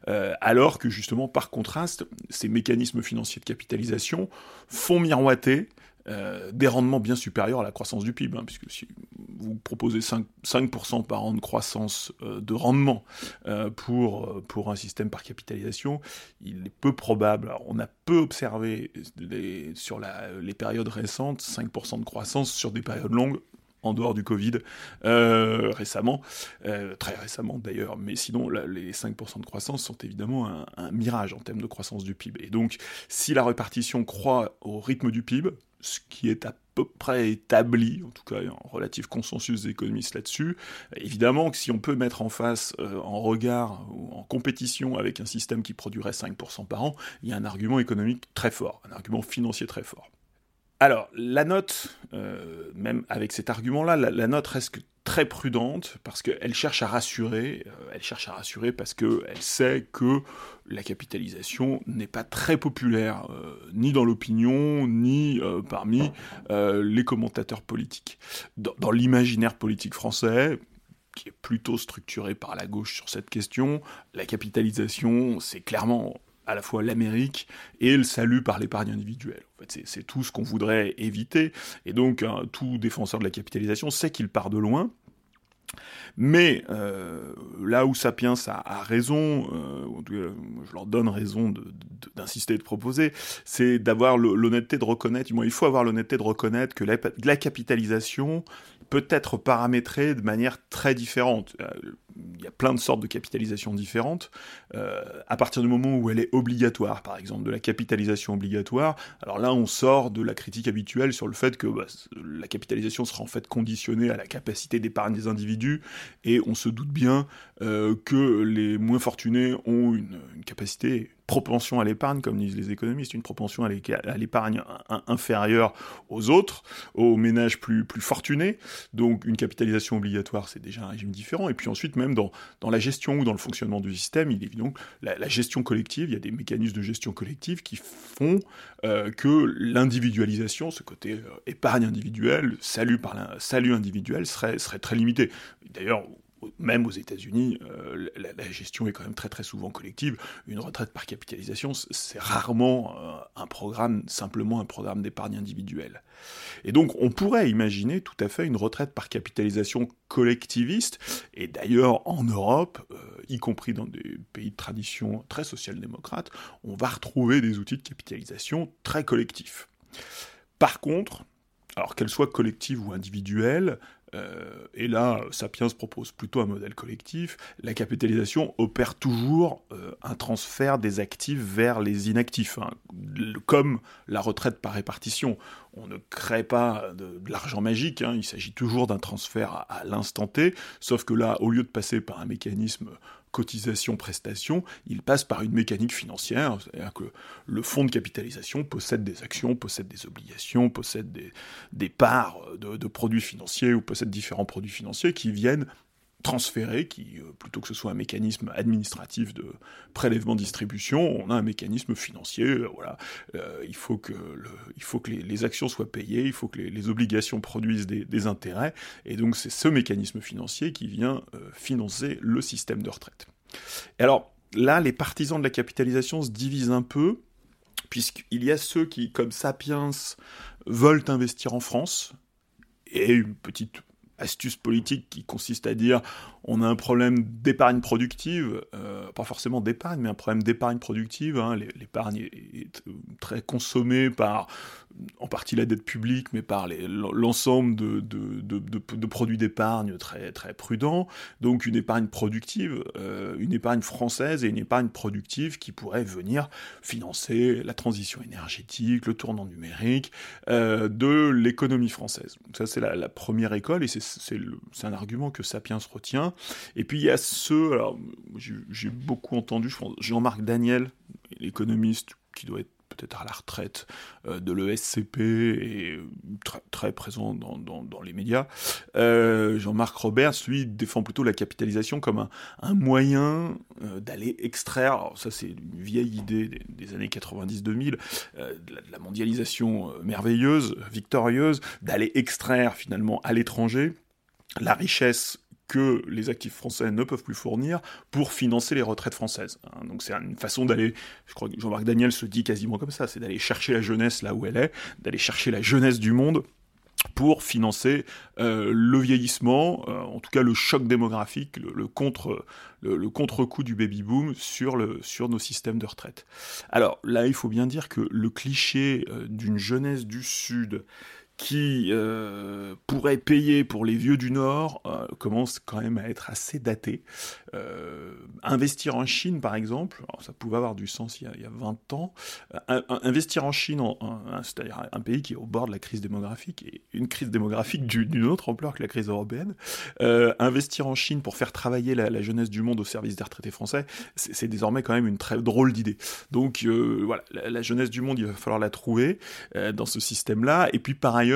alors que justement, par contraste, ces mécanismes financiers de capitalisation font miroiter euh, des rendements bien supérieurs à la croissance du PIB, hein, puisque si vous proposez 5%, 5 par an de croissance euh, de rendement euh, pour, pour un système par capitalisation, il est peu probable, on a peu observé sur les périodes récentes 5% de croissance sur des périodes longues, en dehors du Covid récemment, très récemment d'ailleurs, mais sinon les 5% de croissance sont évidemment un, un, mirage en termes de croissance du PIB. Et donc si la répartition croît au rythme du PIB, ce qui est à peu près établi, en tout cas en relatif consensus des économistes là-dessus. Évidemment que si on peut mettre en face, euh, en regard ou en compétition avec un système qui produirait 5% par an, il y a un argument économique très fort, un argument financier très fort. Alors, la note, euh, même avec cet argument-là, la, note reste très prudente parce qu'elle cherche à rassurer, euh, elle cherche à rassurer parce qu'elle sait que la capitalisation n'est pas très populaire, euh, ni dans l'opinion, ni parmi les commentateurs politiques. dans l'imaginaire politique français, qui est plutôt structuré par la gauche sur cette question, la capitalisation, c'est clairement à la fois l'Amérique et le salut par l'épargne individuelle. En fait, c'est tout ce qu'on voudrait éviter. Et donc, tout défenseur de la capitalisation sait qu'il part de loin. Mais euh, là où Sapiens a, raison, euh, je leur donne raison d'insister et de proposer, c'est d'avoir l'honnêteté de reconnaître, il faut avoir l'honnêteté de reconnaître que la capitalisation peut être paramétrée de manière très différente. Il y a plein de sortes de capitalisation différentes. Euh, à partir du moment où elle est obligatoire, par exemple, de la capitalisation obligatoire, alors là, on sort de la critique habituelle sur le fait que bah, la capitalisation sera en fait conditionnée à la capacité d'épargne des individus, et on se doute bien euh, que les moins fortunés ont une, une capacité propension à l'épargne, comme disent les économistes, une propension à l'épargne inférieure aux autres, aux ménages plus, fortunés. Donc une capitalisation obligatoire, c'est déjà un régime différent. Et puis ensuite, même dans la gestion ou dans le fonctionnement du système, il est évident que la, gestion collective, il y a des mécanismes de gestion collective qui font euh, que l'individualisation, ce côté euh, épargne individuelle, salut, par la, salut individuel, serait, serait très limité. D'ailleurs, même aux États-Unis, euh, la, gestion est quand même très très souvent collective. Une retraite par capitalisation, c'est rarement euh, un programme, simplement un programme d'épargne individuelle. Et donc, on pourrait imaginer tout à fait une retraite par capitalisation collectiviste. Et d'ailleurs, en Europe, euh, y compris dans des pays de tradition très social-démocrate, on va retrouver des outils de capitalisation très collectifs. Par contre, alors qu'elle soit collective ou individuelle, euh, et là, Sapiens propose plutôt un modèle collectif. La capitalisation opère toujours euh, un transfert des actifs vers les inactifs, hein. comme la retraite par répartition. On ne crée pas de, l'argent magique, hein. il s'agit toujours d'un transfert à, à l'instant T, sauf que là, au lieu de passer par un mécanisme cotisation-prestation, il passe par une mécanique financière, c'est-à-dire que le fonds de capitalisation possède des actions, possède des obligations, possède des, parts de, produits financiers ou possède différents produits financiers qui viennent transférer, qui, euh, plutôt que ce soit un mécanisme administratif de prélèvement-distribution, on a un mécanisme financier, euh, voilà, euh, il faut que, les, actions soient payées, il faut que les, obligations produisent des, intérêts, et donc c'est ce mécanisme financier qui vient financer le système de retraite. Et alors, là, les partisans de la capitalisation se divisent un peu, puisqu'il y a ceux qui, comme Sapiens, veulent investir en France, et une petite astuce politique qui consiste à dire on a un problème d'épargne productive, euh, pas forcément d'épargne, mais un problème d'épargne productive. Hein. L'épargne est, très consommée par, en partie la dette publique, mais par l'ensemble de, de, produits d'épargne très, très prudents. Donc une épargne productive, euh, une épargne française et une épargne productive qui pourrait venir financer la transition énergétique, le tournant numérique euh, de l'économie française. Ça c'est la, la, première école et c'est un argument que Sapiens retient. Et puis il y a ceux, alors j'ai beaucoup entendu, je Jean-Marc Daniel, l'économiste qui doit être peut-être à la retraite euh, de l'ESCP et très, présent dans, les médias. Euh, Jean-Marc Roberts, lui, défend plutôt la capitalisation comme un, moyen euh, d'aller extraire, ça c'est une vieille idée des, années 90-2000, de, la mondialisation merveilleuse, victorieuse, d'aller extraire finalement à l'étranger la richesse que les actifs français ne peuvent plus fournir pour financer les retraites françaises. Hein. Donc c'est une façon d'aller, je crois que Jean-Marc Daniel se dit quasiment comme ça, c'est d'aller chercher la jeunesse là où elle est, d'aller chercher la jeunesse du monde pour financer euh, le vieillissement, euh, en tout cas le choc démographique, le, contre le, contre-coup du baby boom sur le sur nos systèmes de retraite. Alors là, il faut bien dire que le cliché euh, d'une jeunesse du Sud qui euh, pourrait payer pour les vieux du Nord euh, commence quand même à être assez daté. Euh, investir en Chine, par exemple, ça pouvait avoir du sens il y a, 20 ans. investir en Chine, c'est-à-dire un pays qui est au bord de la crise démographique, et une crise démographique d'une autre ampleur que la crise européenne, investir en Chine pour faire travailler la, jeunesse du monde au service des retraités français, c'est désormais quand même une très drôle d'idée. Donc voilà, la, la, jeunesse du monde, il va falloir la trouver dans ce système-là. Et puis par ailleurs,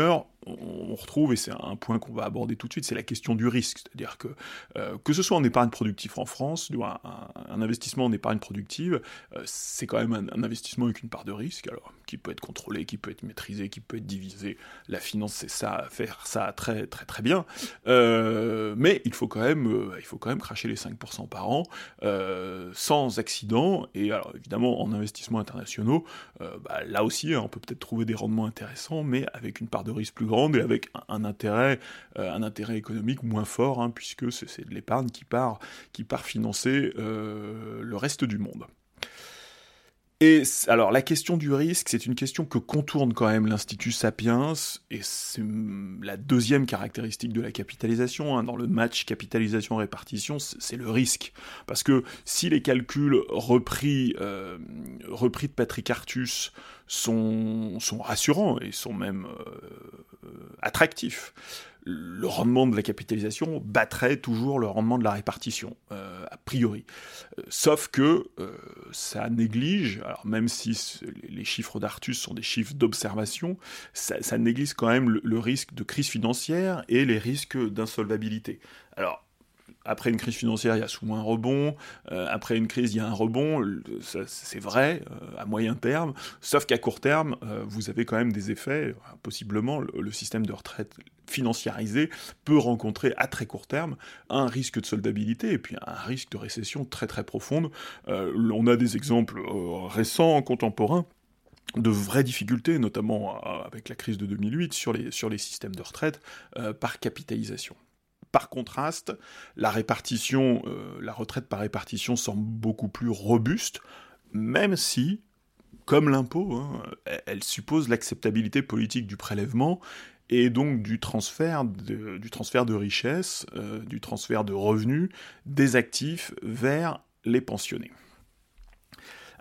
On retrouve, et c'est un point qu'on va aborder tout de suite, c'est la question du risque. C'est-à-dire que, euh, que ce soit en épargne productive en France, un, un, investissement en épargne productive, euh, c'est quand même un, investissement avec une part de risque, alors, qui peut être contrôlé, qui peut être maîtrisé, qui peut être divisé. La finance, c'est ça, faire ça très très très bien. Euh, mais il faut, quand même, il faut quand même cracher les 5% par an, sans accident, et alors évidemment, en investissements internationaux, bah, là aussi, hein, on peut peut-être trouver des rendements intéressants, mais avec une part de risque plus grande et avec un intérêt, euh, un intérêt économique moins fort, hein, puisque c'est de l'épargne qui part, qui part financer euh, le reste du monde. Et alors la question du risque, c'est une question que contourne quand même l'Institut Sapiens, et c'est la deuxième caractéristique de la capitalisation. Hein. Dans le match capitalisation-répartition, c'est le risque. Parce que si les calculs repris, euh, repris de Patrick Artus sont, rassurants et sont même euh, attractifs, le rendement de la capitalisation battrait toujours le rendement de la répartition, euh, a priori. Euh, sauf que ça néglige, alors même si les chiffres d'Artus sont des chiffres d'observation, ça, néglige quand même le, risque de crise financière et les risques d'insolvabilité. Alors, après une crise financière, il y a souvent un rebond. Euh, après une crise, il y a un rebond. C'est vrai euh, à moyen terme. Sauf qu'à court terme, euh, vous avez quand même des effets. Possiblement, le, système de retraite financiarisé peut rencontrer à très court terme un risque de soldabilité et puis un risque de récession très très profonde. on a des exemples récents, contemporains de vraies difficultés, notamment avec la crise de 2008, sur les, sur les systèmes de retraite par capitalisation. Par contraste, la répartition, euh, la retraite par répartition semble beaucoup plus robuste, même si, comme l'impôt, hein, elle suppose l'acceptabilité politique du prélèvement et donc du transfert de, du richesses, euh, du transfert de revenus des actifs vers les pensionnés.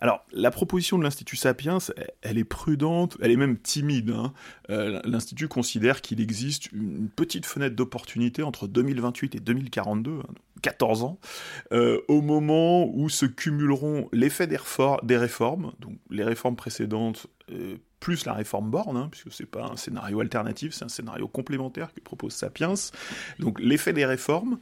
Alors, la proposition de l'Institut Sapiens, elle est prudente, elle est même timide. Hein. Euh, L'Institut considère qu'il existe une petite fenêtre d'opportunité entre 2028 et 2042, 14 hein, ans, euh, au moment où se cumuleront l'effet des, réformes, donc les réformes précédentes, euh, plus la réforme Borne, hein, puisque c'est pas un scénario alternatif, c'est un scénario complémentaire que propose Sapiens. Donc l'effet des réformes,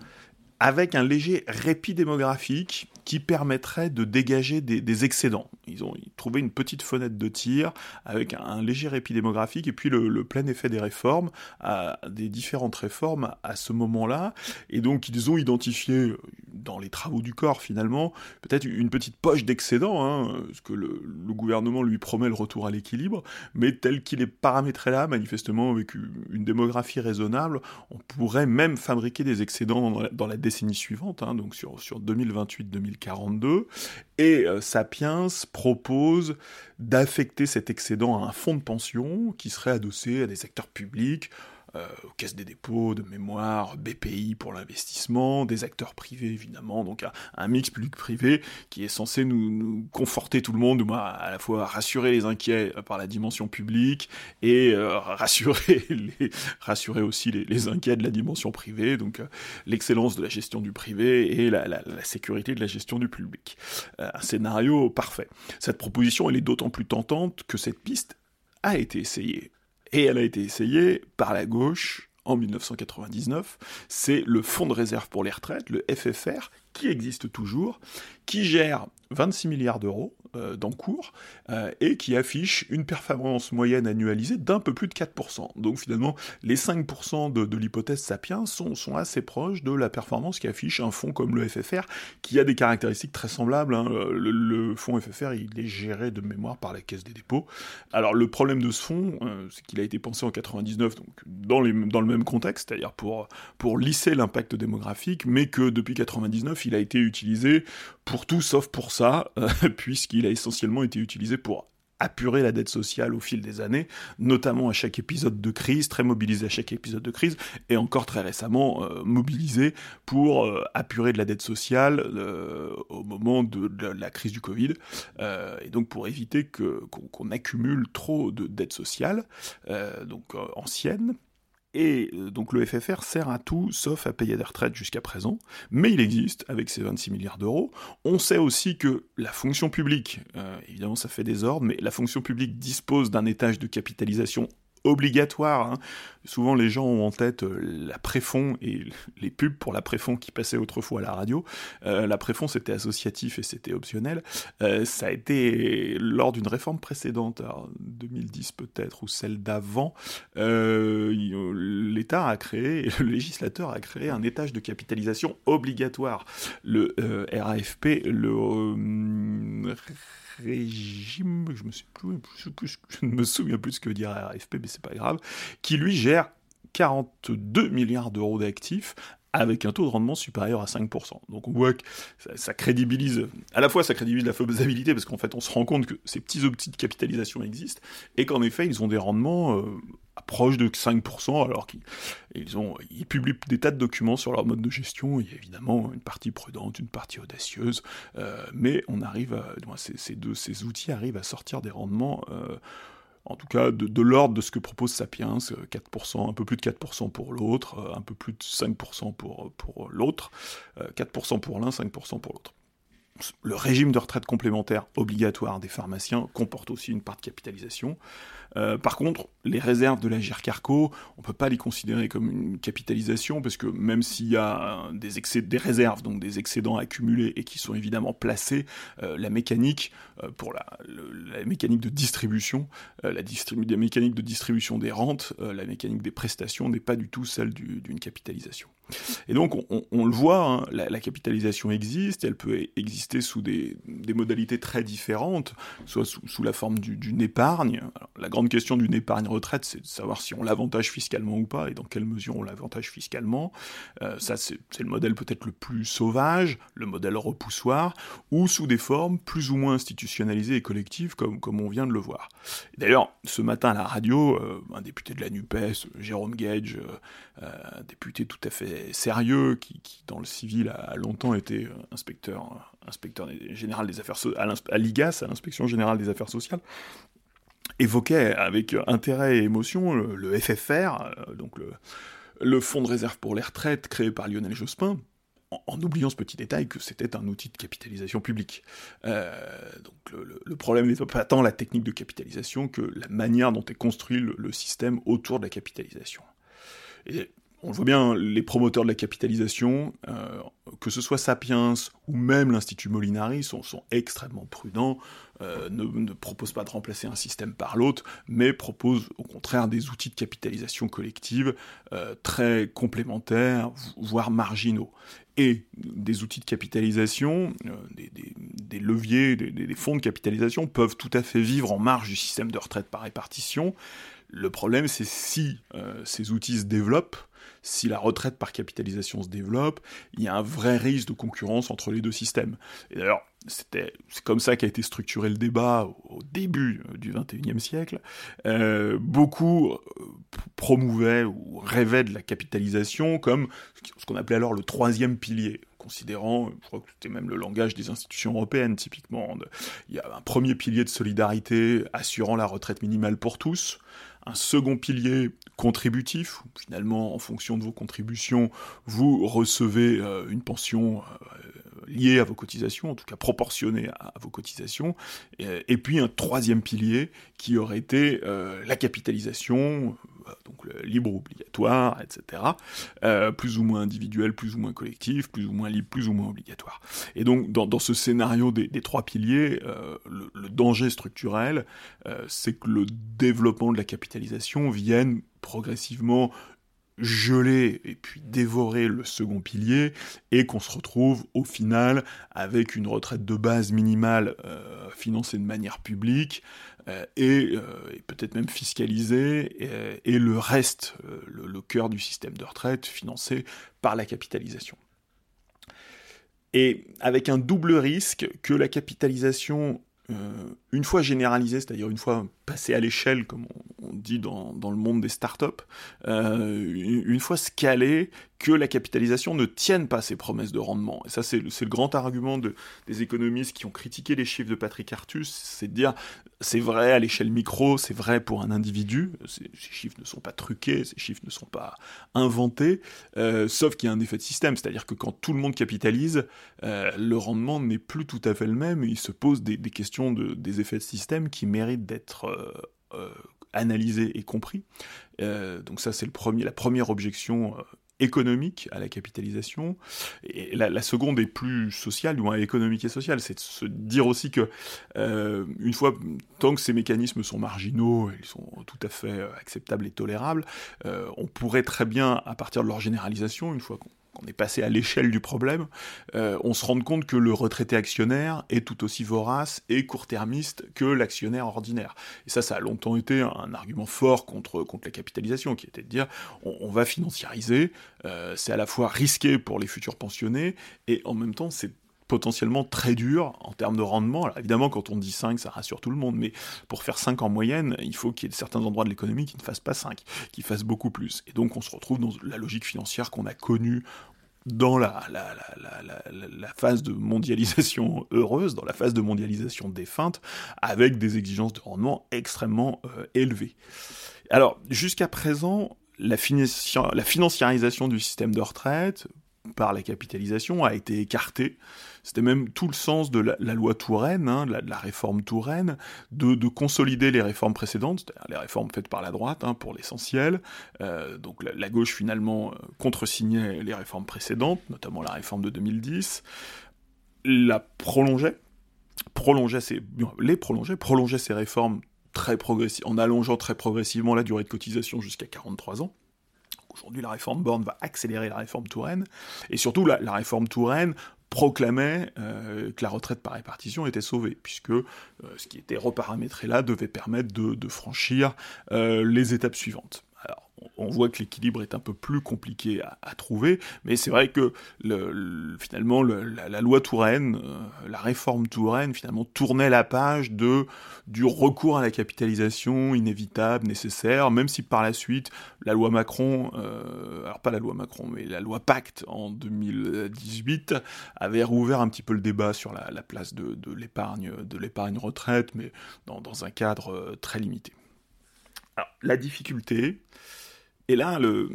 avec un léger répit démographique qui permettrait de dégager des, excédents. Ils ont trouvé une petite fenêtre de tir avec un, léger répit démographique et puis le, plein effet des réformes, des différentes réformes à ce moment-là. Et donc ils ont identifié dans les travaux du corps finalement peut-être une petite poche d'excédent, hein, parce que le, gouvernement lui promet le retour à l'équilibre, mais tel qu'il est paramétré là, manifestement avec une démographie raisonnable, on pourrait même fabriquer des excédents dans la, dans décennie suivante, hein, donc sur, sur 2028-2042, et euh, Sapiens propose d'affecter cet excédent à un fonds de pension qui serait adossé à des secteurs publics, euh, caisses des dépôts, de mémoire, BPI pour l'investissement, des acteurs privés évidemment, donc un, mix public-privé qui est censé nous, conforter tout le monde, à la fois rassurer les inquiets par la dimension publique et euh, rassurer, rassurer aussi les, inquiets de la dimension privée, donc euh, l'excellence de la gestion du privé et la, la, sécurité de la gestion du public. Euh, un scénario parfait. Cette proposition, elle est d'autant plus tentante que cette piste a été essayée et elle a été essayée par la gauche en 1999. C'est le Fonds de réserve pour les retraites, le FFR, qui existe toujours, qui gère 26 milliards d'euros euh, d'encours euh, et qui affiche une performance moyenne annualisée d'un peu plus de 4%. Donc finalement, les 5% de, l'hypothèse Sapiens sont, assez proches de la performance qu'affiche un fonds comme le FFR, qui a des caractéristiques très semblables. Hein. Le, fonds FFR, il est géré de mémoire par la Caisse des dépôts. Alors le problème de ce fonds, euh, c'est qu'il a été pensé en 99, donc dans le même contexte, c'est-à-dire pour, pour lisser l'impact démographique, mais que depuis 99, il a été utilisé pour tout sauf pour ça, puisqu'il il a essentiellement été utilisé pour apurer la dette sociale au fil des années, notamment à chaque épisode de crise, très mobilisé à chaque épisode de crise, et encore très récemment euh, mobilisé pour euh, apurer de la dette sociale euh, au moment de, la crise du Covid, et donc pour éviter qu'on accumule trop de dettes sociales, donc anciennes, et euh, donc le FFR sert à tout sauf à payer des retraites jusqu'à présent, mais il existe avec ses 26 milliards d'euros. On sait aussi que la fonction publique, euh, évidemment ça fait des ordres, mais la fonction publique dispose d'un étage de capitalisation obligatoire. Hein. Souvent, les gens ont en tête euh, la préfond et les pubs pour la préfond qui passaient autrefois à la radio. Euh, la préfond, c'était associatif et c'était optionnel. Euh, ça a été lors d'une réforme précédente, 2010 peut-être, ou celle d'avant, l'État a créé, le législateur a créé un étage de capitalisation obligatoire. Le RAFP, le régime, je, me me souviens plus ce que veut dire RFP, mais c'est pas grave, qui lui gère 42 milliards d'euros d'actifs avec un taux de rendement supérieur à 5%. Donc on voit que ça, crédibilise, à la fois ça crédibilise la faisabilité, parce qu'en fait on se rend compte que ces petits outils de capitalisation existent, et qu'en effet ils ont des rendements euh, proches de 5%, alors qu'ils publient des tas de documents sur leur mode de gestion, il y a évidemment une partie prudente, une partie audacieuse, euh, mais on arrive à, ces outils arrivent à sortir des rendements euh, en tout cas de, l'ordre de ce que propose Sapiens, 4%, un peu plus de 4% pour l'autre, un peu plus de 5% pour, pour l'autre, 4% pour l'un, 5% pour l'autre. le régime de retraite complémentaire obligatoire des pharmaciens comporte aussi une part de capitalisation. Euh, par contre, les réserves de la GIRCARCO, on ne peut pas les considérer comme une capitalisation, parce que même s'il y a des, des réserves, donc des excédents accumulés et qui sont évidemment placés, euh, la mécanique, euh, pour la, mécanique de distribution, la, mécanique de distribution des rentes, la mécanique des prestations n'est pas du tout celle d'une capitalisation. Et donc, on, le voit, hein, la, capitalisation existe, elle peut exister sous des, modalités très différentes, soit sous, la forme d'une épargne. la grande question d'une épargne retraite, c'est de savoir si on l'avantage fiscalement ou pas, et dans quelle mesure on l'avantage fiscalement. Euh, ça, c'est le modèle peut-être le plus sauvage, le modèle repoussoir, ou sous des formes plus ou moins institutionnalisées et collectives, comme, comme on vient de le voir. D'ailleurs, ce matin à la radio, euh, un député de la NUPES, Jérôme Gage, euh, un député tout à fait sérieux, qui, dans le civil a longtemps été inspecteur, inspecteur général des affaires à l'IGAS, à l'inspection générale des affaires sociales, évoquait avec intérêt et émotion le, FFR, euh, donc le, le fonds de réserve pour les retraites créé par Lionel Jospin, en, oubliant ce petit détail que c'était un outil de capitalisation publique. Euh, donc le, problème n'est pas tant la technique de capitalisation que la manière dont est construit le, le système autour de la capitalisation. Et on voit bien, les promoteurs de la capitalisation, euh, que ce soit Sapiens ou même l'Institut Molinari, sont, extrêmement prudents, euh, ne, proposent pas de remplacer un système par l'autre, mais proposent au contraire des outils de capitalisation collective euh, très complémentaires, voire marginaux. Et des outils de capitalisation, des, leviers, des fonds de capitalisation peuvent tout à fait vivre en marge du système de retraite par répartition. Le problème, c'est si ces outils se développent, si la retraite par capitalisation se développe, il y a un vrai risque de concurrence entre les deux systèmes. Et d'ailleurs, c'est comme ça qu'a été structuré le débat au début du XXIe siècle. Euh, beaucoup euh, promouvaient ou rêvaient de la capitalisation comme ce qu'on appelait alors le troisième pilier considérant, je crois que c'était même le langage des institutions européennes typiquement, il y a un premier pilier de solidarité assurant la retraite minimale pour tous, un second pilier contributif, finalement, en fonction de vos contributions, vous recevez euh, une pension euh, liée à vos cotisations, en tout cas proportionnée à, vos cotisations, et, puis un troisième pilier qui aurait été euh, la capitalisation, donc le libre obligatoire, etc., euh, plus ou moins individuel, plus ou moins collectif, plus ou moins libre, plus ou moins obligatoire. Et donc dans, ce scénario des, trois piliers, euh, le, danger structurel, euh, c'est que le développement de la capitalisation vienne progressivement geler et puis dévorer le second pilier et qu'on se retrouve au final avec une retraite de base minimale financée de manière publique euh, euh, et, peut-être même fiscalisé, et, le reste, euh, le, cœur du système de retraite, financé par la capitalisation. Et avec un double risque que la capitalisation, une fois généralisée, c'est-à-dire une fois passée à l'échelle, comme on, dit dans, dans, le monde des startups, une fois scalée, que la capitalisation ne tienne pas ses promesses de rendement. Et ça, c'est le, grand argument de, des économistes qui ont critiqué les chiffres de Patrick Artus, c'est de dire, c'est vrai à l'échelle micro, c'est vrai pour un individu, ces, chiffres ne sont pas truqués, ces chiffres ne sont pas inventés, euh, sauf qu'il y a un effet de système, c'est-à-dire que quand tout le monde capitalise, euh, le rendement n'est plus tout à fait le même, il se pose des, questions de, des effets de système qui méritent d'être... Euh, analysés et compris. donc ça, c'est la première objection économique à la capitalisation. Et la, seconde est plus sociale, du moins économique et sociale, c'est de se dire aussi que, euh, une fois, tant que ces mécanismes sont marginaux, ils sont tout à fait euh, acceptables et tolérables, euh, on pourrait très bien, à partir de leur généralisation, une fois qu'on on est passé à l'échelle du problème, euh, on se rend compte que le retraité actionnaire est tout aussi vorace et court-termiste que l'actionnaire ordinaire. Et ça, ça a longtemps été un argument fort contre, la capitalisation, qui était de dire on, va financiariser, euh, c'est à la fois risqué pour les futurs pensionnés, et en même temps, c'est potentiellement très dur en termes de rendement. Alors évidemment, quand on dit 5, ça rassure tout le monde, mais pour faire 5 en moyenne, il faut qu'il y ait certains endroits de l'économie qui ne fassent pas 5, qui fassent beaucoup plus. Et donc on se retrouve dans la logique financière qu'on a connue dans la, phase de mondialisation heureuse, dans la phase de mondialisation défunte, avec des exigences de rendement extrêmement euh, élevées. Alors, jusqu'à présent, la financiarisation du système de retraite, par la capitalisation a été écarté. C'était même tout le sens de la, loi Touraine, hein, de, la, réforme Touraine, de, consolider les réformes précédentes, c'est-à-dire les réformes faites par la droite, hein, pour l'essentiel. Euh, donc la, gauche finalement euh, contresignait les réformes précédentes, notamment la réforme de 2010, la prolongeait, prolongeait les prolongeait, prolongeait ces réformes très en allongeant très progressivement la durée de cotisation jusqu'à 43 ans. Aujourd'hui, la réforme Borne va accélérer la réforme Touraine, et surtout la, réforme Touraine proclamait euh, que la retraite par répartition était sauvée, puisque euh, ce qui était reparamétré là devait permettre de, franchir euh, les étapes suivantes on voit que l'équilibre est un peu plus compliqué à, trouver, mais c'est vrai que finalement la, loi Touraine, euh, la réforme Touraine, finalement tournait la page du recours à la capitalisation inévitable, nécessaire, même si par la suite la loi Macron, euh, alors pas la loi Macron, mais la loi Pacte en 2018 avait rouvert un petit peu le débat sur la, place de, l'épargne, de l'épargne retraite, mais dans, dans, un cadre euh, très limité. Alors, la difficulté, et là, le,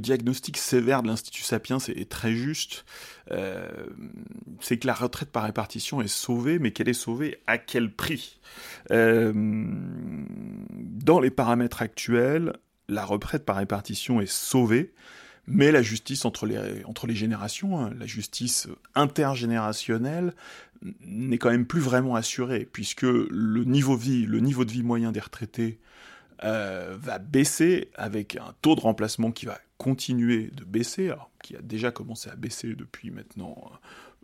diagnostic sévère de l'Institut Sapiens est, très juste. Euh, c'est que la retraite par répartition est sauvée, mais qu'elle est sauvée à quel prix euh, Dans les paramètres actuels, la retraite par répartition est sauvée, mais la justice entre les, générations, hein, la justice intergénérationnelle, n'est quand même plus vraiment assurée, puisque le niveau de vie moyen des retraités euh, va baisser avec un taux de remplacement qui va continuer de baisser, qui a déjà commencé à baisser depuis maintenant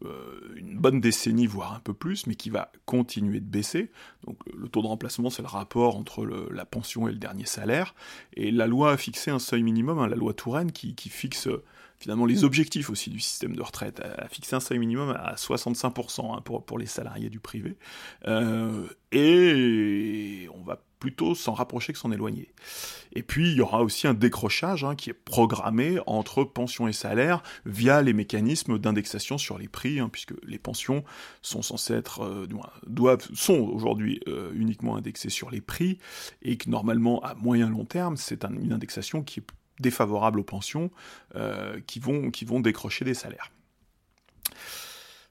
euh, une bonne décennie, voire un peu plus, mais qui va continuer de baisser. Donc le taux de remplacement, c'est le rapport entre la pension et le dernier salaire. Et la loi a fixé un seuil minimum, hein, la loi Touraine, qui, fixe finalement les objectifs aussi du système de retraite, a fixé un seuil minimum à 65% hein, pour, les salariés du privé. Euh, et on va plutôt s'en rapprocher que s'en éloigner. Et puis il y aura aussi un décrochage hein, qui est programmé entre pensions et salaires via les mécanismes d'indexation sur les prix, hein, puisque les pensions sont censées être, euh, doivent, sont aujourd'hui euh, uniquement indexées sur les prix, et que normalement à moyen long terme, c'est une indexation qui est défavorable aux pensions, euh, qui, vont, qui vont décrocher des salaires.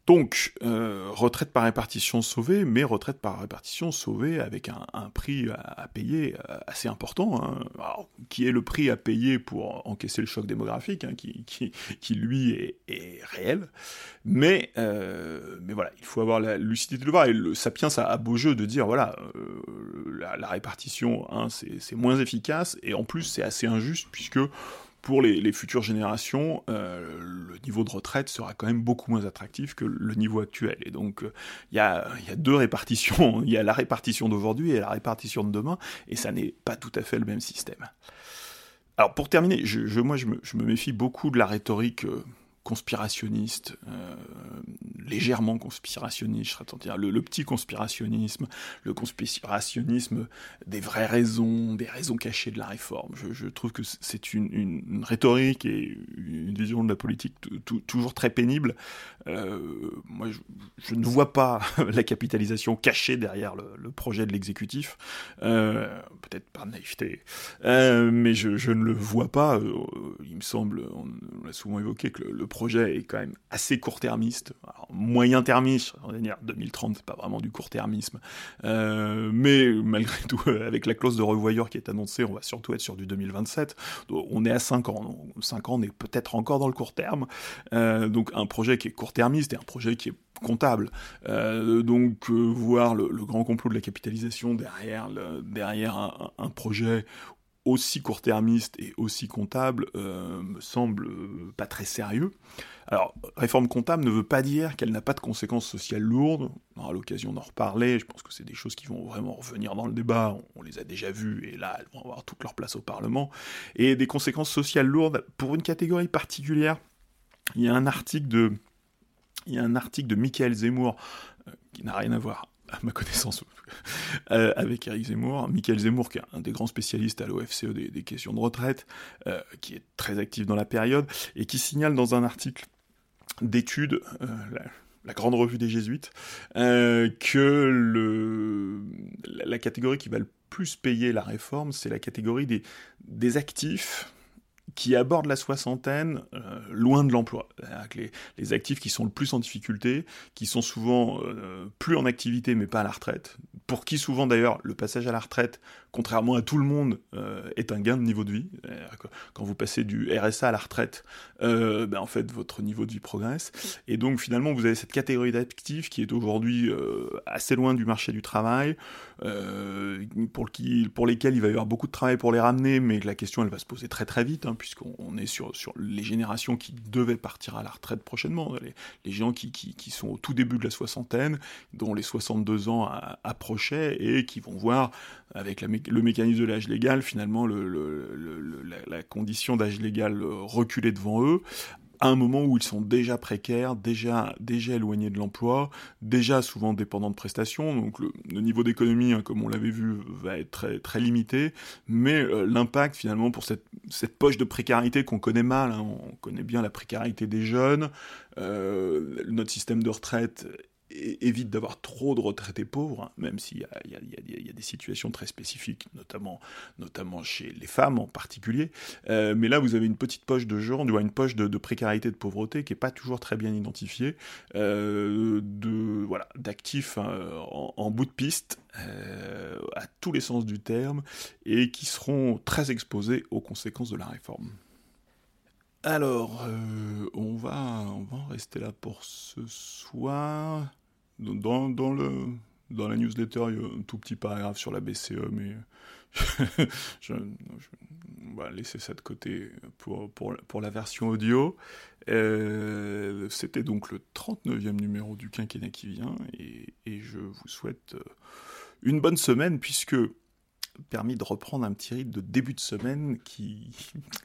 Donc, euh, retraite par répartition sauvée, mais retraite par répartition sauvée avec un, prix à, payer euh, assez important, hein. qui est le prix à payer pour encaisser le choc démographique, hein, qui, lui est, réel. Mais, euh, mais voilà, il faut avoir la lucidité de le voir. Et le Sapiens a, a beau jeu de dire, voilà, la, répartition, hein, c'est moins efficace, et en plus c'est assez injuste, puisque pour les, futures générations, euh, le niveau de retraite sera quand même beaucoup moins attractif que le niveau actuel. Et donc, euh, il y, a, deux répartitions. Il y a la répartition d'aujourd'hui et la répartition de demain, et ça n'est pas tout à fait le même système. Alors, pour terminer, je, moi, je me, méfie beaucoup de la rhétorique euh, conspirationniste, euh, légèrement conspirationniste, je serais tenté dire, le, petit conspirationnisme, le conspirationnisme des vraies raisons, des raisons cachées de la réforme. Je, trouve que c'est une, une, rhétorique et une vision de la politique toujours très pénible. Euh, moi, je, ne vois pas la capitalisation cachée derrière le, projet de l'exécutif, euh, peut-être par naïveté, mais je, ne le vois pas. Il me semble, on, l'a souvent évoqué, que le projet est quand même assez court-termiste, moyen termiste, on va dire 2030 c'est pas vraiment du court-termisme, euh, mais malgré tout avec la clause de revoyure qui est annoncée, on va surtout être sur du 2027, on est à 5 ans, 5 ans on est peut-être encore dans le court terme, euh, donc un projet qui est court-termiste et un projet qui est comptable. Euh, donc voir le, grand complot de la capitalisation derrière, derrière un, projet aussi court-termiste et aussi comptable euh, me semble euh, pas très sérieux. Alors, réforme comptable ne veut pas dire qu'elle n'a pas de conséquences sociales lourdes. On aura l'occasion d'en reparler. Je pense que c'est des choses qui vont vraiment revenir dans le débat. On, les a déjà vues et là, elles vont avoir toute leur place au Parlement. Et des conséquences sociales lourdes pour une catégorie particulière. Il y a un article de, il y a un article de Michael Zemmour euh, qui n'a rien à voir à ma connaissance, euh, avec Eric Zemmour. Michael Zemmour, qui est un des grands spécialistes à l'OFCE des, questions de retraite, euh, qui est très actif dans la période, et qui signale dans un article d'études, euh, la, grande revue des jésuites, que la, catégorie qui va le plus payer la réforme, c'est la catégorie des actifs qui abordent la soixantaine euh, loin de l'emploi. Les, les, actifs qui sont le plus en difficulté, qui sont souvent euh, plus en activité mais pas à la retraite, pour qui souvent d'ailleurs le passage à la retraite, contrairement à tout le monde, euh, est un gain de niveau de vie. Quand vous passez du RSA à la retraite, ben en fait votre niveau de vie progresse. Et donc finalement vous avez cette catégorie d'actifs qui est aujourd'hui assez loin du marché du travail, pour, lesquels il va y avoir beaucoup de travail pour les ramener, mais la question elle va se poser très très vite. Hein, puisqu'on est sur, les générations qui devaient partir à la retraite prochainement, les, gens qui, sont au tout début de la soixantaine, dont les 62 ans approchaient, et qui vont voir, avec le mécanisme de l'âge légal, finalement, le, la, condition d'âge légal reculer devant eux, à un moment où ils sont déjà précaires, déjà, déjà éloignés de l'emploi, déjà souvent dépendants de prestations, donc le, niveau d'économie, hein, comme on l'avait vu, va être très, très limité, mais euh, l'impact finalement pour cette, cette poche de précarité qu'on connaît mal, hein, on connaît bien la précarité des jeunes, euh, notre système de retraite évite d'avoir trop de retraités pauvres, hein, même s'il y, a des situations très spécifiques, notamment, notamment chez les femmes en particulier. Euh, mais là, vous avez une petite poche de gens, une poche de, précarité, de pauvreté qui n'est pas toujours très bien identifiée, euh, voilà, d'actifs hein, en, bout de piste, euh, à tous les sens du terme, et qui seront très exposés aux conséquences de la réforme. Alors, on, va, on va en rester là pour ce soir. Dans, la newsletter, il y a un tout petit paragraphe sur la BCE, mais je, on va laisser ça de côté pour, la version audio. Euh, c'était donc le 39e numéro du quinquennat qui vient, et, je vous souhaite euh, une bonne semaine, puisque permis de reprendre un petit rythme de début de semaine qui,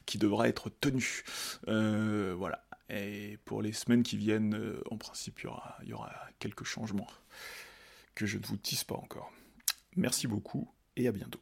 qui devra être tenu. Euh, voilà. Et pour les semaines qui viennent, euh, en principe, il y, aura, il y aura quelques changements que je ne vous tisse pas encore. Merci beaucoup et à bientôt.